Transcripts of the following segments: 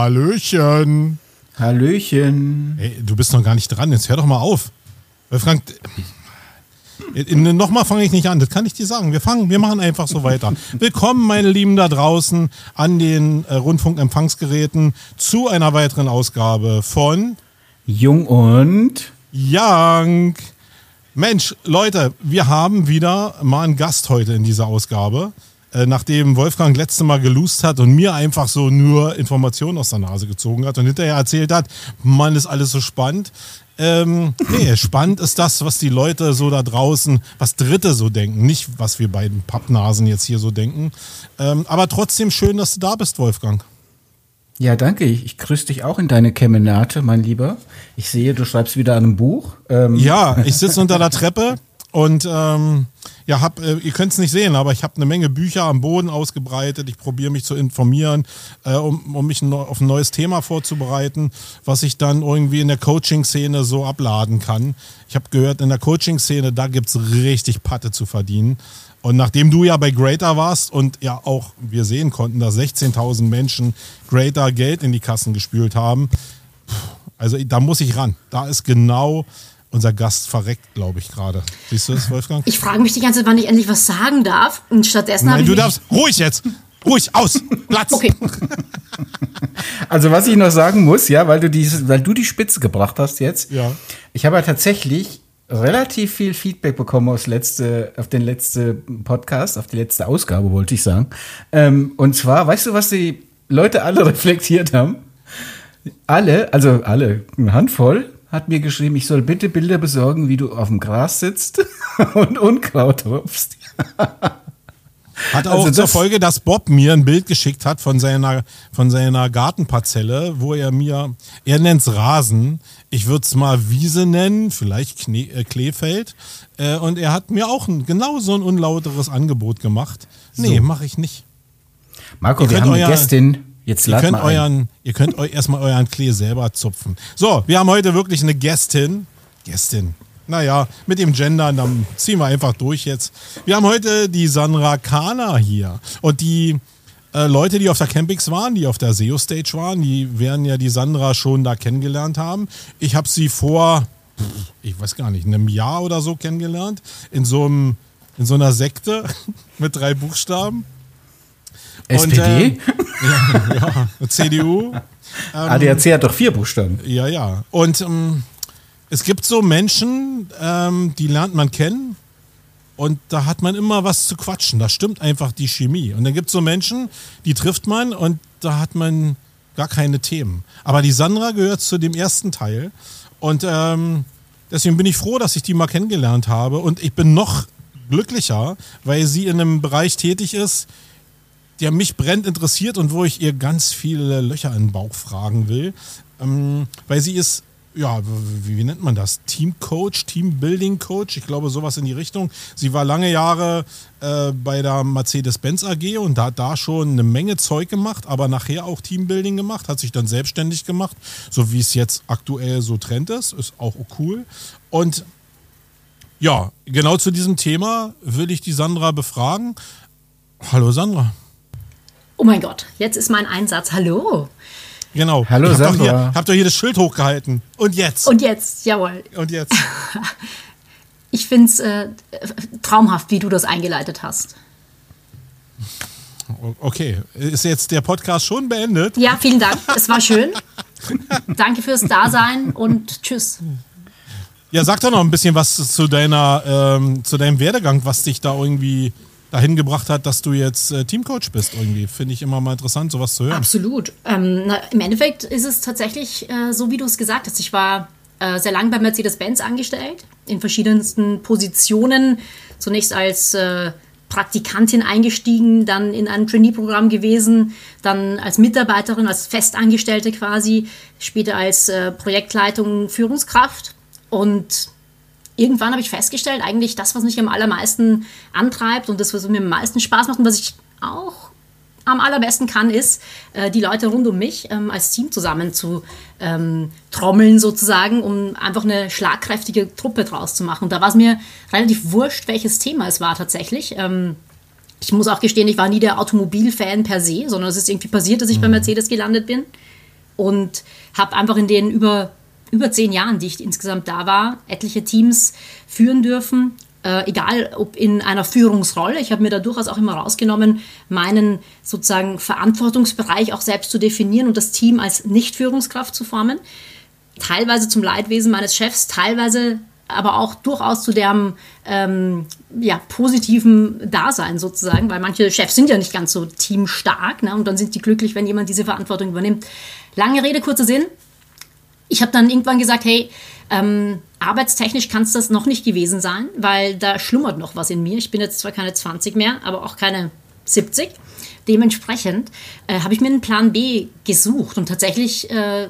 Hallöchen. Hallöchen. Ey, du bist noch gar nicht dran, jetzt hör doch mal auf. Wolfgang, Nochmal fange ich nicht an, das kann ich dir sagen. Wir fangen, wir machen einfach so weiter. Willkommen, meine Lieben da draußen an den äh, Rundfunkempfangsgeräten zu einer weiteren Ausgabe von Jung und Young. Mensch, Leute, wir haben wieder mal einen Gast heute in dieser Ausgabe. Äh, nachdem Wolfgang letzte Mal gelust hat und mir einfach so nur Informationen aus der Nase gezogen hat und hinterher erzählt hat, Mann, ist alles so spannend. Ähm, nee, spannend ist das, was die Leute so da draußen, was Dritte so denken, nicht was wir beiden Pappnasen jetzt hier so denken. Ähm, aber trotzdem schön, dass du da bist, Wolfgang. Ja, danke. Ich, ich grüße dich auch in deine Kemenate, mein Lieber. Ich sehe, du schreibst wieder an einem Buch. Ähm. Ja, ich sitze unter der Treppe und ähm, ja, hab, äh, ihr könnt es nicht sehen, aber ich habe eine Menge Bücher am Boden ausgebreitet. Ich probiere mich zu informieren, äh, um, um mich auf ein neues Thema vorzubereiten, was ich dann irgendwie in der Coaching-Szene so abladen kann. Ich habe gehört, in der Coaching-Szene, da gibt es richtig Patte zu verdienen. Und nachdem du ja bei Greater warst und ja auch wir sehen konnten, dass 16.000 Menschen Greater Geld in die Kassen gespült haben, also da muss ich ran. Da ist genau unser Gast verreckt, glaube ich, gerade. Siehst du das, Wolfgang? Ich frage mich die ganze Zeit, wann ich endlich was sagen darf. Und stattdessen habe ich. Du darfst. Ruhig jetzt! Ruhig, aus! Platz! Okay. Also, was ich noch sagen muss, ja, weil du, die, weil du die Spitze gebracht hast jetzt. Ja. Ich habe ja tatsächlich relativ viel Feedback bekommen aus letzte, auf den letzten Podcast, auf die letzte Ausgabe, wollte ich sagen. Ähm, und zwar, weißt du, was die Leute alle reflektiert haben? Alle, also alle, eine Handvoll, hat mir geschrieben, ich soll bitte Bilder besorgen, wie du auf dem Gras sitzt und Unkraut rupfst. Hat auch also zur Folge, dass Bob mir ein Bild geschickt hat von seiner, von seiner Gartenparzelle, wo er mir, er nennt es Rasen, ich würde es mal Wiese nennen, vielleicht Kne äh, Kleefeld. Äh, und er hat mir auch ein, genau so ein unlauteres Angebot gemacht. Nee, so. mache ich nicht. Marco, wir haben eine Gästin, Jetzt ihr könnt, euren, ihr könnt euch erstmal euren Klee selber zupfen. So, wir haben heute wirklich eine Gästin. Gästin. Naja, mit dem Gendern, dann ziehen wir einfach durch jetzt. Wir haben heute die Sandra Kana hier. Und die äh, Leute, die auf der Campix waren, die auf der SEO Stage waren, die werden ja die Sandra schon da kennengelernt haben. Ich habe sie vor, ich weiß gar nicht, einem Jahr oder so kennengelernt. In so einem, in so einer Sekte mit drei Buchstaben. SPD? Und, äh, ja, ja, CDU. Ähm, ADAC hat doch vier Buchstaben. Ja, ja. Und ähm, es gibt so Menschen, ähm, die lernt man kennen und da hat man immer was zu quatschen. Da stimmt einfach die Chemie. Und dann gibt es so Menschen, die trifft man und da hat man gar keine Themen. Aber die Sandra gehört zu dem ersten Teil und ähm, deswegen bin ich froh, dass ich die mal kennengelernt habe und ich bin noch glücklicher, weil sie in einem Bereich tätig ist, der mich brennt interessiert und wo ich ihr ganz viele Löcher in den Bauch fragen will. Ähm, weil sie ist, ja, wie, wie, nennt man das? Teamcoach, Teambuilding-Coach, ich glaube sowas in die Richtung. Sie war lange Jahre äh, bei der Mercedes-Benz AG und hat da schon eine Menge Zeug gemacht, aber nachher auch Teambuilding gemacht, hat sich dann selbstständig gemacht, so wie es jetzt aktuell so Trend ist, ist auch cool. Und ja, genau zu diesem Thema will ich die Sandra befragen. Hallo Sandra. Oh mein Gott, jetzt ist mein Einsatz. Hallo. Genau. Hallo, ich hab doch, hier, hab doch hier das Schild hochgehalten. Und jetzt? Und jetzt, jawohl. Und jetzt? ich finde es äh, traumhaft, wie du das eingeleitet hast. Okay, ist jetzt der Podcast schon beendet? Ja, vielen Dank. Es war schön. Danke fürs Dasein und tschüss. Ja, sag doch noch ein bisschen was zu deiner, ähm, zu deinem Werdegang, was dich da irgendwie dahin gebracht hat, dass du jetzt äh, Teamcoach bist irgendwie. Finde ich immer mal interessant, sowas zu hören. Absolut. Ähm, na, Im Endeffekt ist es tatsächlich äh, so, wie du es gesagt hast. Ich war äh, sehr lange bei Mercedes-Benz angestellt, in verschiedensten Positionen. Zunächst als äh, Praktikantin eingestiegen, dann in ein Trainee-Programm gewesen, dann als Mitarbeiterin, als Festangestellte quasi, später als äh, Projektleitung, Führungskraft und irgendwann habe ich festgestellt, eigentlich das, was mich am allermeisten antreibt und das, was mir am meisten Spaß macht und was ich auch am allerbesten kann, ist, äh, die Leute rund um mich ähm, als Team zusammen zu ähm, trommeln sozusagen, um einfach eine schlagkräftige Truppe draus zu machen. Und da war es mir relativ wurscht, welches Thema es war tatsächlich. Ähm, ich muss auch gestehen, ich war nie der Automobilfan per se, sondern es ist irgendwie passiert, dass ich mhm. bei Mercedes gelandet bin. und habe einfach in den über, über zehn Jahren, die ich insgesamt da war, etliche Teams führen dürfen. Äh, egal ob in einer Führungsrolle. Ich habe mir da durchaus auch immer rausgenommen, meinen sozusagen Verantwortungsbereich auch selbst zu definieren und das Team als Nicht-Führungskraft zu formen. Teilweise zum Leidwesen meines Chefs, teilweise aber auch durchaus zu deren ähm, ja, positiven Dasein sozusagen, weil manche Chefs sind ja nicht ganz so teamstark ne? und dann sind die glücklich, wenn jemand diese Verantwortung übernimmt. Lange Rede, kurzer Sinn. Ich habe dann irgendwann gesagt, hey, ähm, arbeitstechnisch kann es das noch nicht gewesen sein, weil da schlummert noch was in mir. Ich bin jetzt zwar keine 20 mehr, aber auch keine 70. Dementsprechend äh, habe ich mir einen Plan B gesucht und tatsächlich, äh,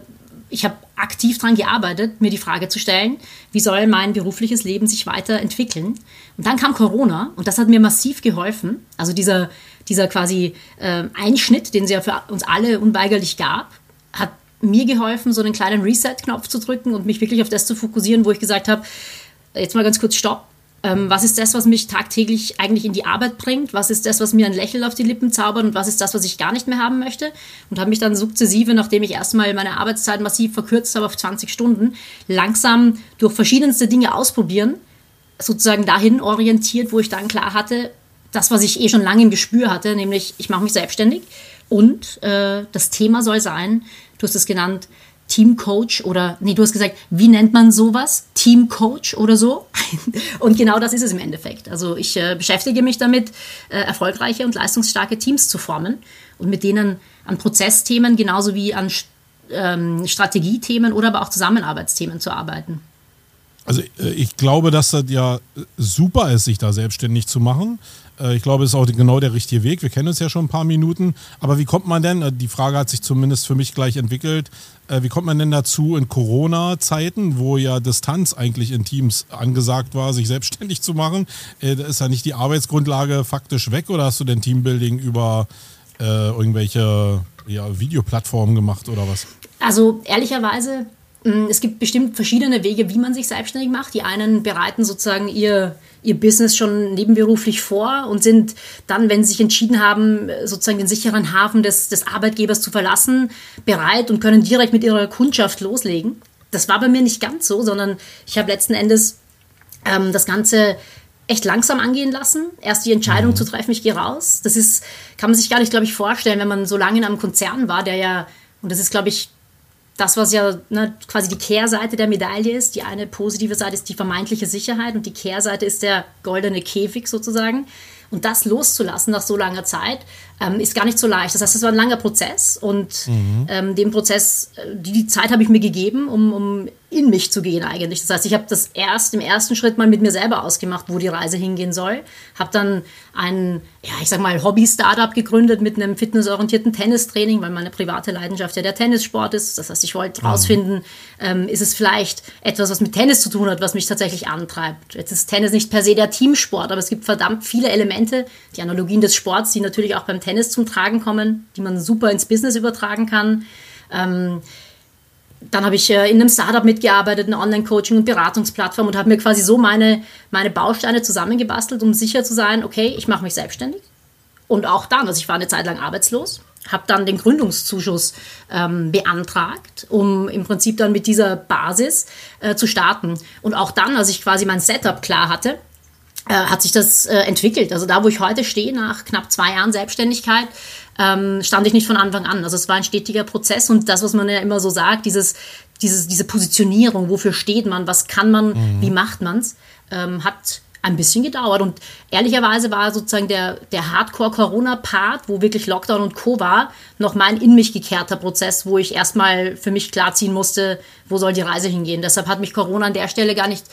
ich habe aktiv daran gearbeitet, mir die Frage zu stellen, wie soll mein berufliches Leben sich weiterentwickeln? Und dann kam Corona und das hat mir massiv geholfen. Also dieser, dieser quasi äh, Einschnitt, den es ja für uns alle unweigerlich gab, hat mir geholfen, so einen kleinen Reset-Knopf zu drücken und mich wirklich auf das zu fokussieren, wo ich gesagt habe, jetzt mal ganz kurz Stopp. Ähm, was ist das, was mich tagtäglich eigentlich in die Arbeit bringt? Was ist das, was mir ein Lächeln auf die Lippen zaubert? Und was ist das, was ich gar nicht mehr haben möchte? Und habe mich dann sukzessive, nachdem ich erstmal meine Arbeitszeit massiv verkürzt habe auf 20 Stunden, langsam durch verschiedenste Dinge ausprobieren, sozusagen dahin orientiert, wo ich dann klar hatte, das, was ich eh schon lange im Gespür hatte, nämlich ich mache mich selbstständig. Und äh, das Thema soll sein, du hast es genannt, Teamcoach oder, nee, du hast gesagt, wie nennt man sowas? Teamcoach oder so? Und genau das ist es im Endeffekt. Also ich äh, beschäftige mich damit, äh, erfolgreiche und leistungsstarke Teams zu formen und mit denen an Prozessthemen genauso wie an ähm, Strategiethemen oder aber auch Zusammenarbeitsthemen zu arbeiten. Also äh, ich glaube, dass das ja super ist, sich da selbstständig zu machen. Äh, ich glaube, es ist auch genau der richtige Weg. Wir kennen uns ja schon ein paar Minuten. Aber wie kommt man denn, äh, die Frage hat sich zumindest für mich gleich entwickelt, wie kommt man denn dazu in Corona-Zeiten, wo ja Distanz eigentlich in Teams angesagt war, sich selbstständig zu machen? Da ist ja nicht die Arbeitsgrundlage faktisch weg oder hast du denn Teambuilding über äh, irgendwelche ja, Videoplattformen gemacht oder was? Also ehrlicherweise es gibt bestimmt verschiedene Wege, wie man sich selbstständig macht. Die einen bereiten sozusagen ihr, ihr Business schon nebenberuflich vor und sind dann, wenn sie sich entschieden haben, sozusagen den sicheren Hafen des, des Arbeitgebers zu verlassen, bereit und können direkt mit ihrer Kundschaft loslegen. Das war bei mir nicht ganz so, sondern ich habe letzten Endes ähm, das Ganze echt langsam angehen lassen. Erst die Entscheidung mhm. zu treffen, ich gehe raus. Das ist, kann man sich gar nicht, glaube ich, vorstellen, wenn man so lange in einem Konzern war, der ja, und das ist, glaube ich, das, was ja ne, quasi die Kehrseite der Medaille ist. Die eine positive Seite ist die vermeintliche Sicherheit und die Kehrseite ist der goldene Käfig sozusagen. Und das loszulassen nach so langer Zeit ähm, ist gar nicht so leicht. Das heißt, es war ein langer Prozess und mhm. ähm, den Prozess, äh, die, die Zeit habe ich mir gegeben, um, um in mich zu gehen eigentlich. Das heißt, ich habe das erst im ersten Schritt mal mit mir selber ausgemacht, wo die Reise hingehen soll. Habe dann ein, ja, ich sag mal, Hobby-Startup gegründet mit einem fitnessorientierten Tennistraining, weil meine private Leidenschaft ja der Tennissport ist. Das heißt, ich wollte herausfinden, ähm, ist es vielleicht etwas, was mit Tennis zu tun hat, was mich tatsächlich antreibt. Jetzt ist Tennis nicht per se der Teamsport, aber es gibt verdammt viele Elemente, die Analogien des Sports, die natürlich auch beim Tennis zum Tragen kommen, die man super ins Business übertragen kann. Ähm, dann habe ich äh, in einem Startup mitgearbeitet, eine Online-Coaching- und Beratungsplattform und habe mir quasi so meine, meine Bausteine zusammengebastelt, um sicher zu sein, okay, ich mache mich selbstständig. Und auch dann, also ich war eine Zeit lang arbeitslos, habe dann den Gründungszuschuss ähm, beantragt, um im Prinzip dann mit dieser Basis äh, zu starten. Und auch dann, als ich quasi mein Setup klar hatte, äh, hat sich das äh, entwickelt. Also da, wo ich heute stehe, nach knapp zwei Jahren Selbstständigkeit, ähm, stand ich nicht von Anfang an. Also es war ein stetiger Prozess und das, was man ja immer so sagt, dieses, dieses, diese Positionierung, wofür steht man, was kann man, mhm. wie macht man es, ähm, hat ein bisschen gedauert. Und ehrlicherweise war sozusagen der, der Hardcore-Corona-Part, wo wirklich Lockdown und Co. war, noch mein in mich gekehrter Prozess, wo ich erstmal für mich klarziehen musste, wo soll die Reise hingehen. Deshalb hat mich Corona an der Stelle gar nicht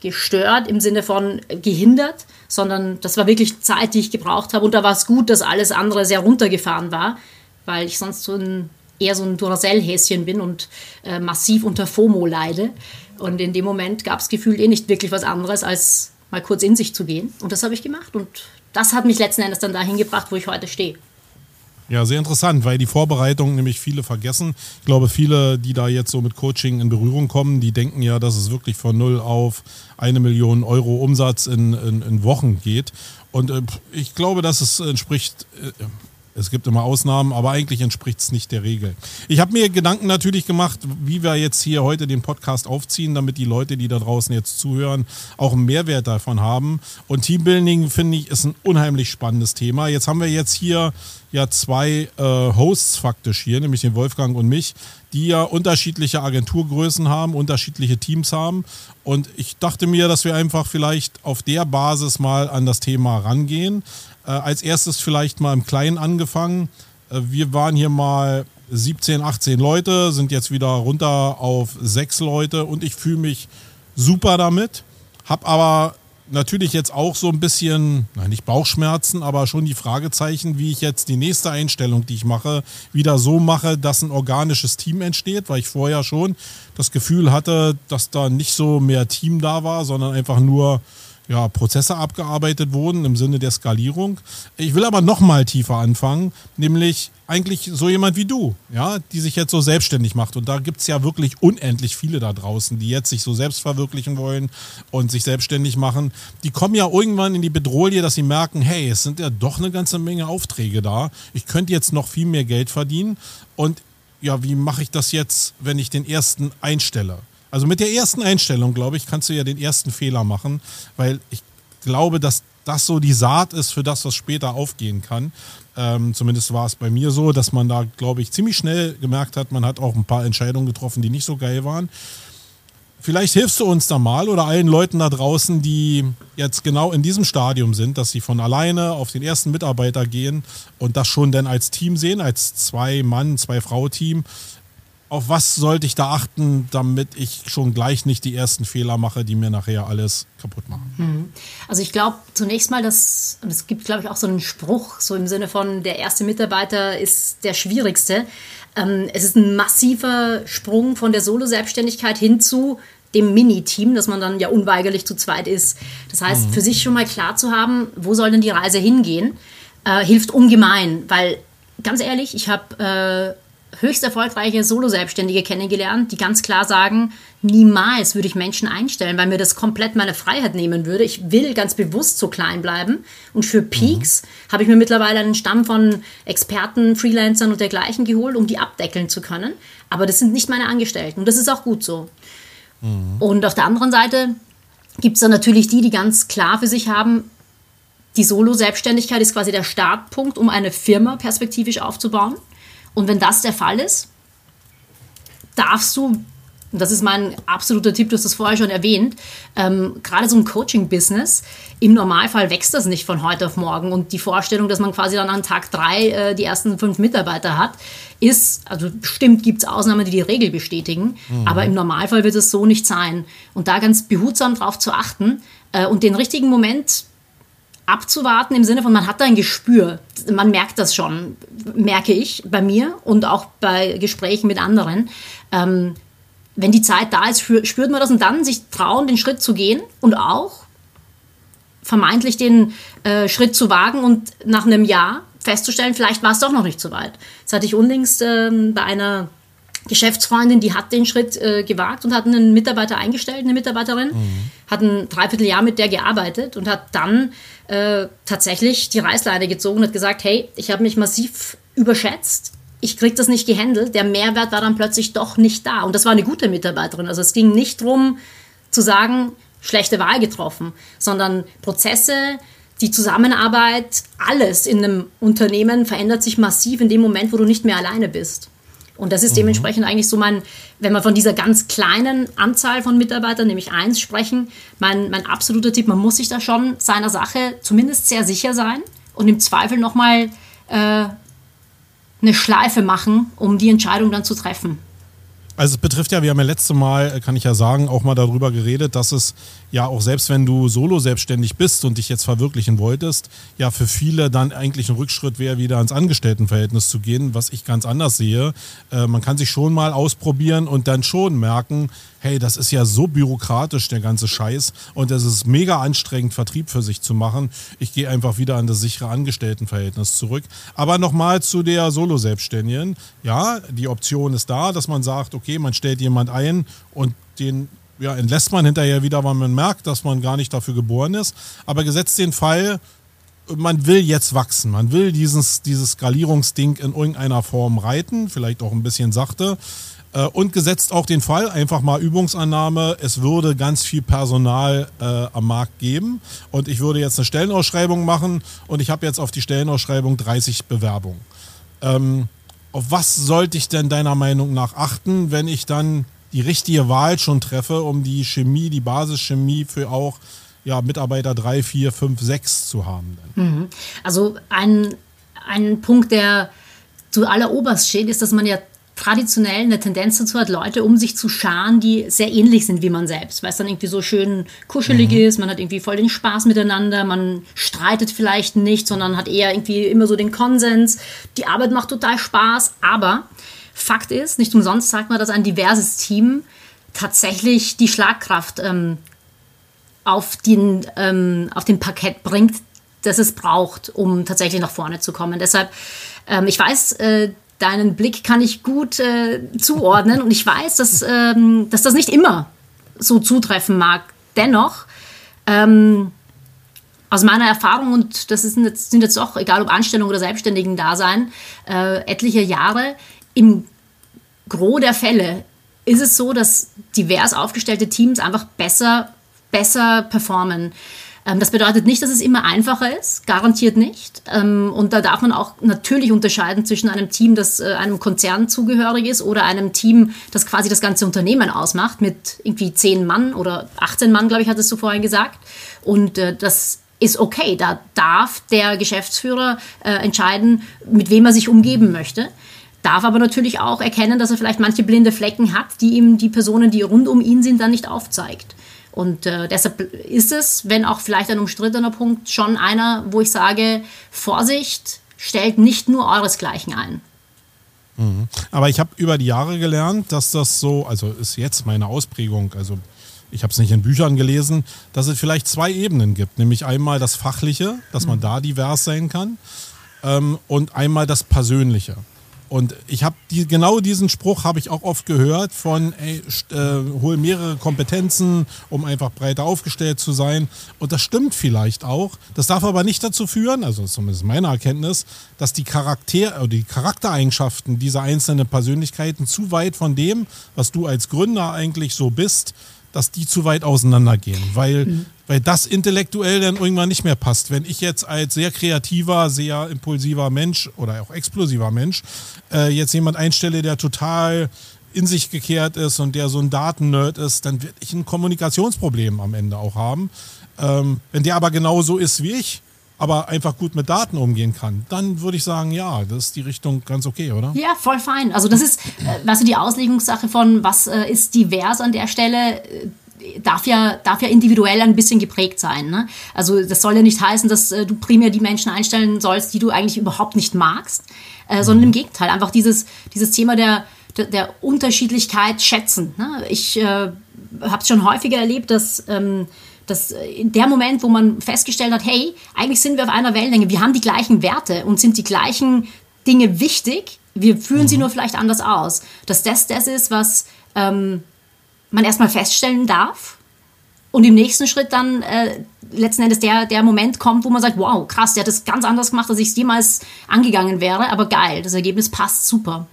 gestört im Sinne von gehindert, sondern das war wirklich Zeit, die ich gebraucht habe. Und da war es gut, dass alles andere sehr runtergefahren war, weil ich sonst so ein, eher so ein Duracell-Häschen bin und äh, massiv unter FOMO leide. Und in dem Moment gab es gefühlt eh nicht wirklich was anderes, als mal kurz in sich zu gehen. Und das habe ich gemacht. Und das hat mich letzten Endes dann dahin gebracht, wo ich heute stehe. Ja, sehr interessant, weil die Vorbereitung nämlich viele vergessen. Ich glaube, viele, die da jetzt so mit Coaching in Berührung kommen, die denken ja, dass es wirklich von null auf eine Million Euro Umsatz in, in, in Wochen geht. Und äh, ich glaube, dass es entspricht, äh, Es gibt immer Ausnahmen, aber eigentlich entspricht es nicht der Regel. Ich habe mir Gedanken natürlich gemacht, wie wir jetzt hier heute den Podcast aufziehen, damit die Leute, die da draußen jetzt zuhören, auch einen Mehrwert davon haben. Und Teambuilding, finde ich, ist ein unheimlich spannendes Thema. Jetzt haben wir jetzt hier ja zwei äh, Hosts faktisch hier, nämlich den Wolfgang und mich, die ja unterschiedliche Agenturgrößen haben, unterschiedliche Teams haben. Und ich dachte mir, dass wir einfach vielleicht auf der Basis mal an das Thema rangehen. Äh, als erstes vielleicht mal im Kleinen angefangen. Äh, wir waren hier mal 17, 18 Leute, sind jetzt wieder runter auf sechs Leute und ich fühle mich super damit. Hab aber natürlich jetzt auch so ein bisschen, nein, nicht Bauchschmerzen, aber schon die Fragezeichen, wie ich jetzt die nächste Einstellung, die ich mache, wieder so mache, dass ein organisches Team entsteht, weil ich vorher schon das Gefühl hatte, dass da nicht so mehr Team da war, sondern einfach nur ja, Prozesse abgearbeitet wurden im Sinne der Skalierung. Ich will aber noch mal tiefer anfangen, nämlich eigentlich so jemand wie du, ja, die sich jetzt so selbstständig macht. Und da gibt es ja wirklich unendlich viele da draußen, die jetzt sich so selbst verwirklichen wollen und sich selbstständig machen. Die kommen ja irgendwann in die Bedrohung, dass sie merken, hey, es sind ja doch eine ganze Menge Aufträge da. Ich könnte jetzt noch viel mehr Geld verdienen. Und ja, wie mache ich das jetzt, wenn ich den ersten einstelle? Also mit der ersten Einstellung, glaube ich, kannst du ja den ersten Fehler machen, weil ich glaube, dass das so die Saat ist für das, was später aufgehen kann. Ähm, zumindest war es bei mir so, dass man da, glaube ich, ziemlich schnell gemerkt hat, man hat auch ein paar Entscheidungen getroffen, die nicht so geil waren. Vielleicht hilfst du uns da mal oder allen Leuten da draußen, die jetzt genau in diesem Stadium sind, dass sie von alleine auf den ersten Mitarbeiter gehen und das schon dann als Team sehen, als Zwei-Mann-, Zwei-Frau-Team auf was sollte ich da achten, damit ich schon gleich nicht die ersten Fehler mache, die mir nachher alles kaputt machen? Mhm. Also ich glaube zunächst mal, dass, und es gibt, glaube ich, auch so einen Spruch, so im Sinne von, der erste Mitarbeiter ist der schwierigste. Ähm, es ist ein massiver Sprung von der Solo-Selbstständigkeit hin zu dem Mini-Team, dass man dann ja unweigerlich zu zweit ist. Das heißt, mhm. für sich schon mal klar zu haben, wo soll denn die Reise hingehen, äh, hilft ungemein, weil ganz ehrlich, ich habe... Äh, höchst erfolgreiche Solo-Selbstständige kennengelernt, die ganz klar sagen, niemals würde ich Menschen einstellen, weil mir das komplett meine Freiheit nehmen würde. Ich will ganz bewusst so klein bleiben. Und für Peaks mhm. habe ich mir mittlerweile einen Stamm von Experten, Freelancern und dergleichen geholt, um die abdeckeln zu können. Aber das sind nicht meine Angestellten. Und das ist auch gut so. Mhm. Und auf der anderen Seite gibt es dann natürlich die, die ganz klar für sich haben, die Solo-Selbstständigkeit ist quasi der Startpunkt, um eine Firma perspektivisch aufzubauen. Und wenn das der Fall ist, darfst du, das ist mein absoluter Tipp, du hast das vorher schon erwähnt, ähm, gerade so ein Coaching-Business, im Normalfall wächst das nicht von heute auf morgen. Und die Vorstellung, dass man quasi dann an Tag drei äh, die ersten fünf Mitarbeiter hat, ist, also bestimmt gibt es Ausnahmen, die die Regel bestätigen, mhm. aber im Normalfall wird es so nicht sein. Und da ganz behutsam drauf zu achten äh, und den richtigen Moment abzuwarten im Sinne von, man hat da ein Gespür. Man merkt das schon, merke ich bei mir und auch bei Gesprächen mit anderen. Ähm, wenn die Zeit da ist, spürt man das und dann sich trauen, den Schritt zu gehen und auch vermeintlich den äh, Schritt zu wagen und nach einem Jahr festzustellen, vielleicht war es doch noch nicht so weit. Das hatte ich unlängst äh, bei einer Geschäftsfreundin, die hat den Schritt äh, gewagt und hat einen Mitarbeiter eingestellt, eine Mitarbeiterin, mhm. hat ein Dreivierteljahr mit der gearbeitet und hat dann äh, tatsächlich die Reißleine gezogen und hat gesagt, hey, ich habe mich massiv überschätzt, ich kriege das nicht gehandelt, der Mehrwert war dann plötzlich doch nicht da. Und das war eine gute Mitarbeiterin. Also es ging nicht darum zu sagen, schlechte Wahl getroffen, sondern Prozesse, die Zusammenarbeit, alles in einem Unternehmen verändert sich massiv in dem Moment, wo du nicht mehr alleine bist. Und das ist mhm. dementsprechend eigentlich so mein, wenn wir von dieser ganz kleinen Anzahl von Mitarbeitern, nämlich eins, sprechen, mein, mein absoluter Tipp, man muss sich da schon seiner Sache zumindest sehr sicher sein und im Zweifel nochmal äh, eine Schleife machen, um die Entscheidung dann zu treffen. Also es betrifft ja, wir haben ja letzte Mal, äh, kann ich ja sagen, auch mal darüber geredet, dass es ja auch selbst wenn du solo selbstständig bist und dich jetzt verwirklichen wolltest, ja für viele dann eigentlich ein Rückschritt wäre, wieder ins Angestelltenverhältnis zu gehen, was ich ganz anders sehe. Äh, man kann sich schon mal ausprobieren und dann schon merken, hey, das ist ja so bürokratisch, der ganze Scheiß. Und es ist mega anstrengend, Vertrieb für sich zu machen. Ich gehe einfach wieder an das sichere Angestelltenverhältnis zurück. Aber nochmal zu der Solo-Selbstständigen. Ja, die Option ist da, dass man sagt, okay, man stellt jemand ein und den ja, entlässt man hinterher wieder, weil man merkt, dass man gar nicht dafür geboren ist. Aber gesetzt den Fall, man will jetzt wachsen. Man will dieses, dieses Skalierungsding in irgendeiner Form reiten, vielleicht auch ein bisschen sachte. Äh, und gesetzt auch den Fall, einfach mal Übungsannahme, es würde ganz viel Personal äh, am Markt geben und ich würde jetzt eine Stellenausschreibung machen und ich habe jetzt auf die Stellenausschreibung 30 Bewerbungen. Ähm, auf was sollte ich denn deiner Meinung nach achten, wenn ich dann die richtige Wahl schon treffe, um die Chemie, die Basischemie für auch ja, Mitarbeiter 3, 4, 5, 6 zu haben? Mhm. Also ein, ein Punkt, der zu alleroberst steht, ist, dass man ja traditionell eine Tendenz dazu hat, Leute um sich zu scharen, die sehr ähnlich sind wie man selbst, weil es dann irgendwie so schön kuschelig mhm. ist, man hat irgendwie voll den Spaß miteinander, man streitet vielleicht nicht, sondern hat eher irgendwie immer so den Konsens, die Arbeit macht total Spaß, aber Fakt ist, nicht umsonst sagt man, dass ein diverses Team tatsächlich die Schlagkraft ähm, auf, den, ähm, auf den Parkett bringt, das es braucht, um tatsächlich nach vorne zu kommen. Deshalb, ähm, ich weiß, äh, deinen Blick kann ich gut äh, zuordnen und ich weiß, dass, ähm, dass das nicht immer so zutreffen mag. Dennoch, ähm, aus meiner Erfahrung, und das jetzt, sind jetzt auch, egal ob Anstellung oder Selbstständigen Dasein, äh, etliche Jahre, im Gros der Fälle ist es so, dass divers aufgestellte Teams einfach besser, besser performen. Ähm, das bedeutet nicht, dass es immer einfacher ist, garantiert nicht. Ähm, und da darf man auch natürlich unterscheiden zwischen einem Team, das äh, einem Konzern zugehörig ist oder einem Team, das quasi das ganze Unternehmen ausmacht mit irgendwie zehn Mann oder 18 Mann, glaube ich, hattest du vorhin gesagt. Und äh, das ist okay. Da darf der Geschäftsführer äh, entscheiden, mit wem er sich umgeben möchte darf aber natürlich auch erkennen, dass er vielleicht manche blinde Flecken hat, die ihm die Personen, die rund um ihn sind, dann nicht aufzeigt. Und äh, deshalb ist es, wenn auch vielleicht ein umstrittener Punkt, schon einer, wo ich sage, Vorsicht, stellt nicht nur euresgleichen ein. Mhm. Aber ich habe über die Jahre gelernt, dass das so, also ist jetzt meine Ausprägung, also ich habe es nicht in Büchern gelesen, dass es vielleicht zwei Ebenen gibt. Nämlich einmal das Fachliche, dass man mhm. da divers sein kann, ähm, und einmal das Persönliche. Und ich habe die, genau diesen Spruch habe ich auch oft gehört von, ey, äh, hol mehrere Kompetenzen, um einfach breiter aufgestellt zu sein. Und das stimmt vielleicht auch. Das darf aber nicht dazu führen, also zumindest meine Erkenntnis, dass die Charakter, äh, die Charaktereigenschaften dieser einzelnen Persönlichkeiten zu weit von dem, was du als Gründer eigentlich so bist, dass die zu weit auseinandergehen, weil, mhm. weil das intellektuell dann irgendwann nicht mehr passt. Wenn ich jetzt als sehr kreativer, sehr impulsiver Mensch oder auch explosiver Mensch äh, jetzt jemand einstelle, der total in sich gekehrt ist und der so ein Datennerd ist, dann werde ich ein Kommunikationsproblem am Ende auch haben. Ähm, wenn der aber genauso ist wie ich, aber einfach gut mit Daten umgehen kann, dann würde ich sagen, ja, das ist die Richtung ganz okay, oder? Ja, voll fein. Also das ist, äh, weißt du, die Auslegungssache von, was äh, ist divers an der Stelle, äh, darf ja, darf ja individuell ein bisschen geprägt sein. Ne? Also das soll ja nicht heißen, dass äh, du primär die Menschen einstellen sollst, die du eigentlich überhaupt nicht magst, äh, sondern im Gegenteil, einfach dieses, dieses Thema der, der, der Unterschiedlichkeit schätzen. Ne? Ich äh, habe es schon häufiger erlebt, dass... Ähm, dass äh, in der Moment, wo man festgestellt hat, hey, eigentlich sind wir auf einer Wellenlänge, wir haben die gleichen Werte und sind die gleichen Dinge wichtig, wir führen mhm. sie nur vielleicht anders aus, dass das das ist, was ähm, man erstmal feststellen darf und im nächsten Schritt dann äh, letzten Endes der, der Moment kommt, wo man sagt, wow, krass, der hat das ganz anders gemacht, als ich es jemals angegangen wäre, aber geil, das Ergebnis passt super.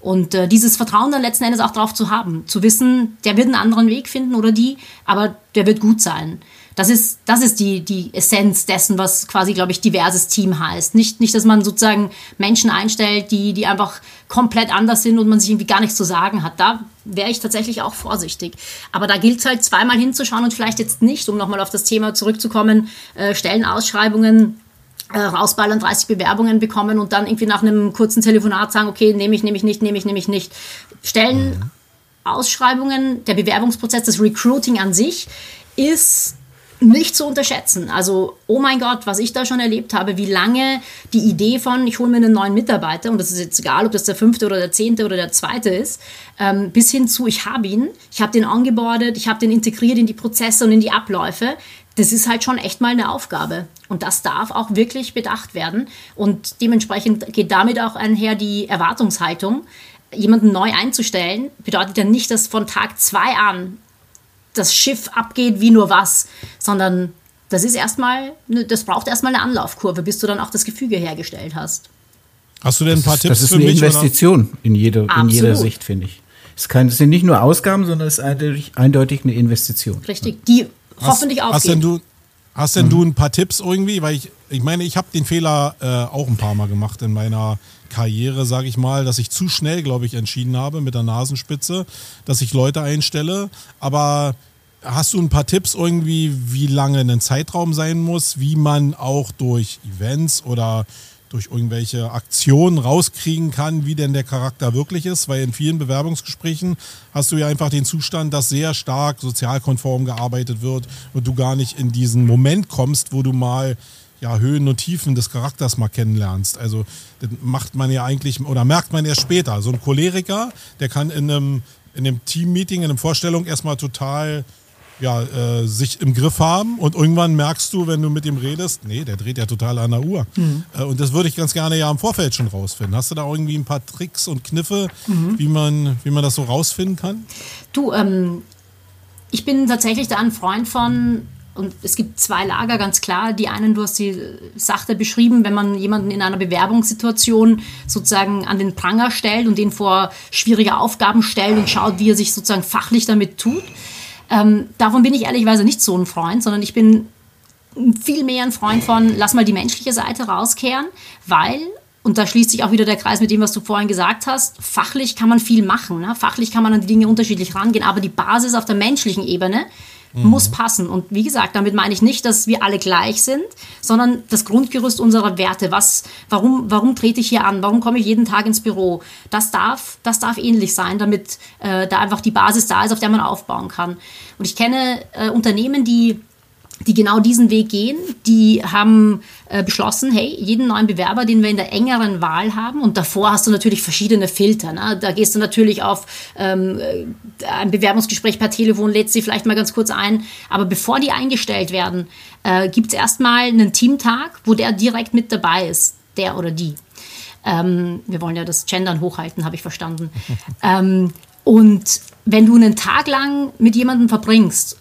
Und äh, dieses Vertrauen dann letzten Endes auch darauf zu haben, zu wissen, der wird einen anderen Weg finden oder die, aber der wird gut sein. Das ist, das ist die, die Essenz dessen, was quasi, glaube ich, diverses Team heißt. Nicht, nicht, dass man sozusagen Menschen einstellt, die, die einfach komplett anders sind und man sich irgendwie gar nichts zu sagen hat. Da wäre ich tatsächlich auch vorsichtig. Aber da gilt es halt zweimal hinzuschauen und vielleicht jetzt nicht, um nochmal auf das Thema zurückzukommen, äh, Stellenausschreibungen rausballern, 30 Bewerbungen bekommen und dann irgendwie nach einem kurzen Telefonat sagen, okay, nehme ich, nehme ich nicht, nehme ich, nehme ich nicht. Stellen Ausschreibungen, der Bewerbungsprozess, das Recruiting an sich ist nicht zu unterschätzen. Also, oh mein Gott, was ich da schon erlebt habe, wie lange die Idee von, ich hole mir einen neuen Mitarbeiter, und das ist jetzt egal, ob das der fünfte oder der zehnte oder der zweite ist, ähm, bis hin zu, ich habe ihn, ich habe den angebordet, ich habe den integriert in die Prozesse und in die Abläufe, das ist halt schon echt mal eine Aufgabe. Und das darf auch wirklich bedacht werden. Und dementsprechend geht damit auch einher die Erwartungshaltung. Jemanden neu einzustellen, bedeutet ja nicht, dass von Tag zwei an das Schiff abgeht wie nur was, sondern das ist erstmal, das braucht erstmal eine Anlaufkurve, bis du dann auch das Gefüge hergestellt hast. Hast du denn ein paar das, Tipps Das ist eine mich, Investition in, jede, in jeder Sicht, finde ich. Es, kann, es sind nicht nur Ausgaben, sondern es ist eindeutig, eindeutig eine Investition. Richtig, die hast, hoffentlich auch. Hast denn du, hast denn mhm. du ein paar Tipps irgendwie? Weil ich, ich meine, ich habe den Fehler äh, auch ein paar Mal gemacht in meiner Karriere, sage ich mal, dass ich zu schnell, glaube ich, entschieden habe mit der Nasenspitze, dass ich Leute einstelle. Aber hast du ein paar Tipps irgendwie, wie lange ein Zeitraum sein muss, wie man auch durch Events oder durch irgendwelche Aktionen rauskriegen kann, wie denn der Charakter wirklich ist, weil in vielen Bewerbungsgesprächen hast du ja einfach den Zustand, dass sehr stark sozialkonform gearbeitet wird und du gar nicht in diesen Moment kommst, wo du mal ja, Höhen und Tiefen des Charakters mal kennenlernst. Also das macht man ja eigentlich oder merkt man erst später. So ein Choleriker, der kann in einem, in einem Teammeeting, in einer Vorstellung erstmal total ja, äh, sich im Griff haben und irgendwann merkst du, wenn du mit ihm redest, nee, der dreht ja total an der Uhr. Mhm. Äh, und das würde ich ganz gerne ja im Vorfeld schon rausfinden. Hast du da irgendwie ein paar Tricks und Kniffe, mhm. wie, man, wie man das so rausfinden kann? Du, ähm, ich bin tatsächlich da ein Freund von, und es gibt zwei Lager, ganz klar. Die einen, du hast die Sache beschrieben, wenn man jemanden in einer Bewerbungssituation sozusagen an den Pranger stellt und den vor schwierige Aufgaben stellt und schaut, wie er sich sozusagen fachlich damit tut. Ähm, davon bin ich ehrlicherweise nicht so ein Freund, sondern ich bin viel mehr ein Freund von, lass mal die menschliche Seite rauskehren, weil, und da schließt sich auch wieder der Kreis mit dem, was du vorhin gesagt hast, fachlich kann man viel machen. Ne? Fachlich kann man an die Dinge unterschiedlich rangehen, aber die Basis auf der menschlichen Ebene mhm. muss passen. Und wie gesagt, damit meine ich nicht, dass wir alle gleich sind, sondern das Grundgerüst unserer Werte. Was, warum, warum trete ich hier an? Warum komme ich jeden Tag ins Büro? Das darf, das darf ähnlich sein, damit äh, da einfach die Basis da ist, auf der man aufbauen kann. Und ich kenne äh, Unternehmen, die die genau diesen Weg gehen, die haben äh, beschlossen, hey, jeden neuen Bewerber, den wir in der engeren Wahl haben, und davor hast du natürlich verschiedene Filter. Ne? Da gehst du natürlich auf ähm, äh, ein Bewerbungsgespräch per Telefon, lädst sie vielleicht mal ganz kurz ein. Aber bevor die eingestellt werden, äh, gibt es erstmal einen Teamtag, wo der direkt mit dabei ist, der oder die. Ähm, wir wollen ja das Gendern hochhalten, habe ich verstanden. ähm, und wenn du einen Tag lang mit jemandem verbringst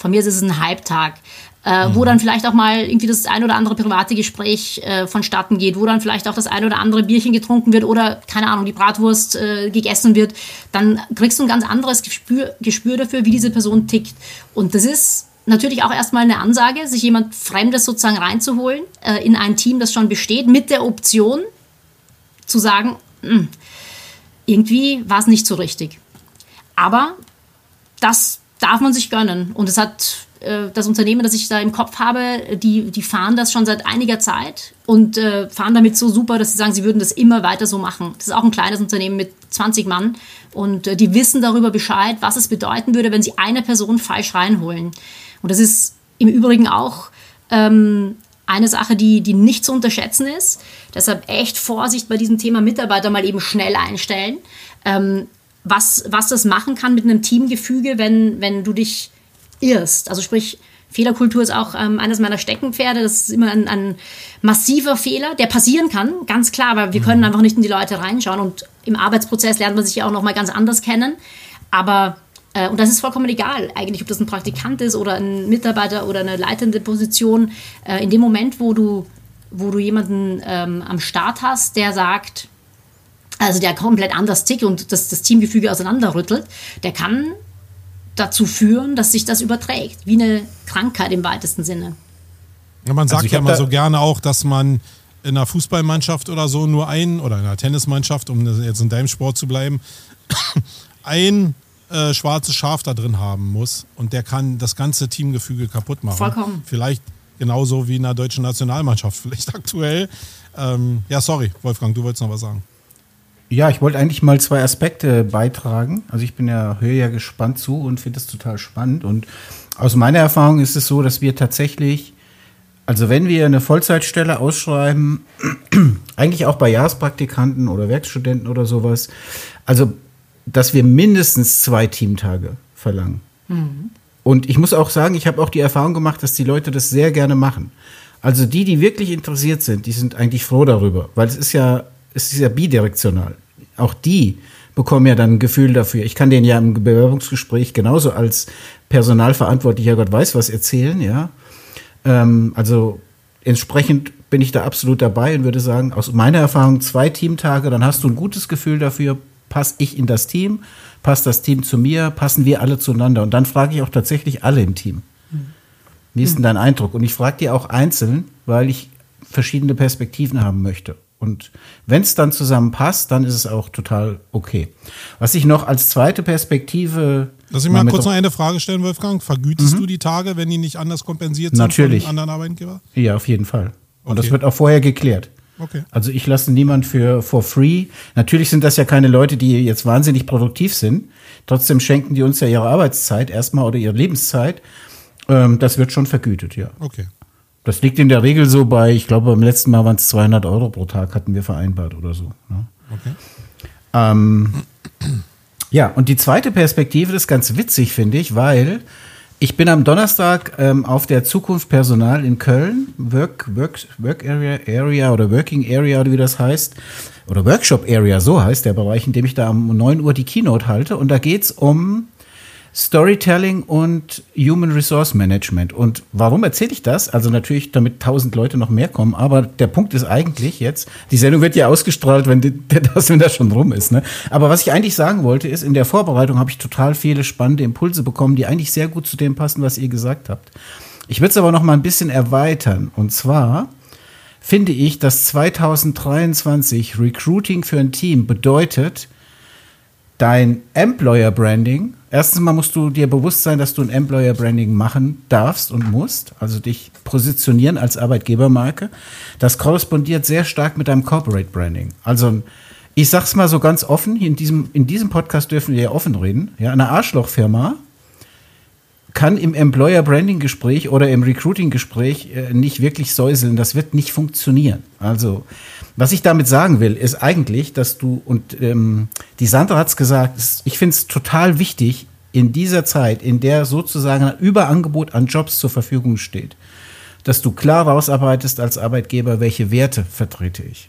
von mir ist es ein Halbtag. Äh, mhm. wo dann vielleicht auch mal irgendwie das ein oder andere private Gespräch äh, vonstatten geht, wo dann vielleicht auch das ein oder andere Bierchen getrunken wird oder, keine Ahnung, die Bratwurst äh, gegessen wird, dann kriegst du ein ganz anderes Gespür, Gespür dafür, wie diese Person tickt. Und das ist natürlich auch erstmal eine Ansage, sich jemand Fremdes sozusagen reinzuholen äh, in ein Team, das schon besteht, mit der Option zu sagen, hm, irgendwie war es nicht so richtig. Aber das darf man sich gönnen. Und es hat äh, das Unternehmen, das ich da im Kopf habe, die, die fahren das schon seit einiger Zeit und äh, fahren damit so super, dass sie sagen, sie würden das immer weiter so machen. Das ist auch ein kleines Unternehmen mit 20 Mann und äh, die wissen darüber Bescheid, was es bedeuten würde, wenn sie eine Person falsch reinholen. Und das ist im Übrigen auch ähm, eine Sache, die, die nicht zu unterschätzen ist. Deshalb echt Vorsicht bei diesem Thema Mitarbeiter mal eben schnell einstellen. Ähm, was, was das machen kann mit einem Teamgefüge, wenn, wenn du dich irrst. Also sprich, Fehlerkultur ist auch ähm, eines meiner Steckenpferde. Das ist immer ein, ein, massiver Fehler, der passieren kann, ganz klar, weil wir können mhm. einfach nicht in die Leute reinschauen. Und im Arbeitsprozess lernt man sich ja auch nochmal ganz anders kennen. Aber, äh, und das ist vollkommen egal, eigentlich, ob das ein Praktikant ist oder ein Mitarbeiter oder eine leitende Position. Äh, in dem Moment, wo du, wo du jemanden ähm, am Start hast, der sagt, also der komplett anders tickt und das, das Teamgefüge auseinanderrüttelt, der kann dazu führen, dass sich das überträgt, wie eine Krankheit im weitesten Sinne. Ja, man sagt also ja immer so gerne auch, dass man in einer Fußballmannschaft oder so nur ein, oder in einer Tennismannschaft, um jetzt in deinem Sport zu bleiben, ein äh, schwarzes Schaf da drin haben muss und der kann das ganze Teamgefüge kaputt machen. Vollkommen. Vielleicht genauso wie in der deutschen Nationalmannschaft, vielleicht aktuell. Ähm, ja, sorry, Wolfgang, du wolltest noch was sagen. Ja, ich wollte eigentlich mal zwei Aspekte beitragen. Also ich bin ja, höre ja gespannt zu und finde es total spannend. Und aus meiner Erfahrung ist es so, dass wir tatsächlich, also wenn wir eine Vollzeitstelle ausschreiben, eigentlich auch bei Jahrespraktikanten oder Werkstudenten oder sowas, also dass wir mindestens zwei Teamtage verlangen. Mhm. Und ich muss auch sagen, ich habe auch die Erfahrung gemacht, dass die Leute das sehr gerne machen. Also die, die wirklich interessiert sind, die sind eigentlich froh darüber, weil es ist ja es ist ja bidirektional. Auch die bekommen ja dann ein Gefühl dafür. Ich kann denen ja im Bewerbungsgespräch genauso als Personalverantwortlicher Gott weiß was erzählen, ja. Ähm, also entsprechend bin ich da absolut dabei und würde sagen, aus meiner Erfahrung zwei Teamtage, dann hast du ein gutes Gefühl dafür, passe ich in das Team, passt das Team zu mir, passen wir alle zueinander. Und dann frage ich auch tatsächlich alle im Team. Wie ist denn dein Eindruck? Und ich frage die auch einzeln, weil ich verschiedene Perspektiven haben möchte. Und wenn es dann zusammenpasst, dann ist es auch total okay. Was ich noch als zweite Perspektive. Lass ich mal, mal kurz noch eine Frage stellen, Wolfgang. Vergütest mhm. du die Tage, wenn die nicht anders kompensiert sind Natürlich. von anderen Arbeitgeber? Ja, auf jeden Fall. Und okay. das wird auch vorher geklärt. Okay. Also ich lasse niemand für for free. Natürlich sind das ja keine Leute, die jetzt wahnsinnig produktiv sind. Trotzdem schenken die uns ja ihre Arbeitszeit erstmal oder ihre Lebenszeit. Ähm, das wird schon vergütet, ja. Okay. Das liegt in der Regel so bei, ich glaube, beim letzten Mal waren es 200 Euro pro Tag, hatten wir vereinbart oder so. Ne? Okay. Ähm, ja, und die zweite Perspektive das ist ganz witzig, finde ich, weil ich bin am Donnerstag ähm, auf der Zukunft Personal in Köln, Work, Work, Work Area, Area oder Working Area oder wie das heißt, oder Workshop Area, so heißt der Bereich, in dem ich da um 9 Uhr die Keynote halte. Und da geht's um Storytelling und Human Resource Management. Und warum erzähle ich das? Also natürlich, damit tausend Leute noch mehr kommen. Aber der Punkt ist eigentlich jetzt, die Sendung wird ja ausgestrahlt, wenn das, wenn das schon rum ist. Ne? Aber was ich eigentlich sagen wollte, ist, in der Vorbereitung habe ich total viele spannende Impulse bekommen, die eigentlich sehr gut zu dem passen, was ihr gesagt habt. Ich würde es aber noch mal ein bisschen erweitern. Und zwar finde ich, dass 2023 Recruiting für ein Team bedeutet, dein Employer Branding Erstens mal musst du dir bewusst sein, dass du ein Employer Branding machen darfst und musst, also dich positionieren als Arbeitgebermarke. Das korrespondiert sehr stark mit deinem Corporate Branding. Also ich sag's mal so ganz offen, in diesem, in diesem Podcast dürfen wir ja offen reden. Ja, eine Arschlochfirma kann im Employer Branding Gespräch oder im Recruiting Gespräch äh, nicht wirklich säuseln. Das wird nicht funktionieren. Also, was ich damit sagen will, ist eigentlich, dass du, und ähm, die Sandra hat's gesagt, ich finde es total wichtig, in dieser Zeit, in der sozusagen ein Überangebot an Jobs zur Verfügung steht, dass du klar rausarbeitest als Arbeitgeber, welche Werte vertrete ich.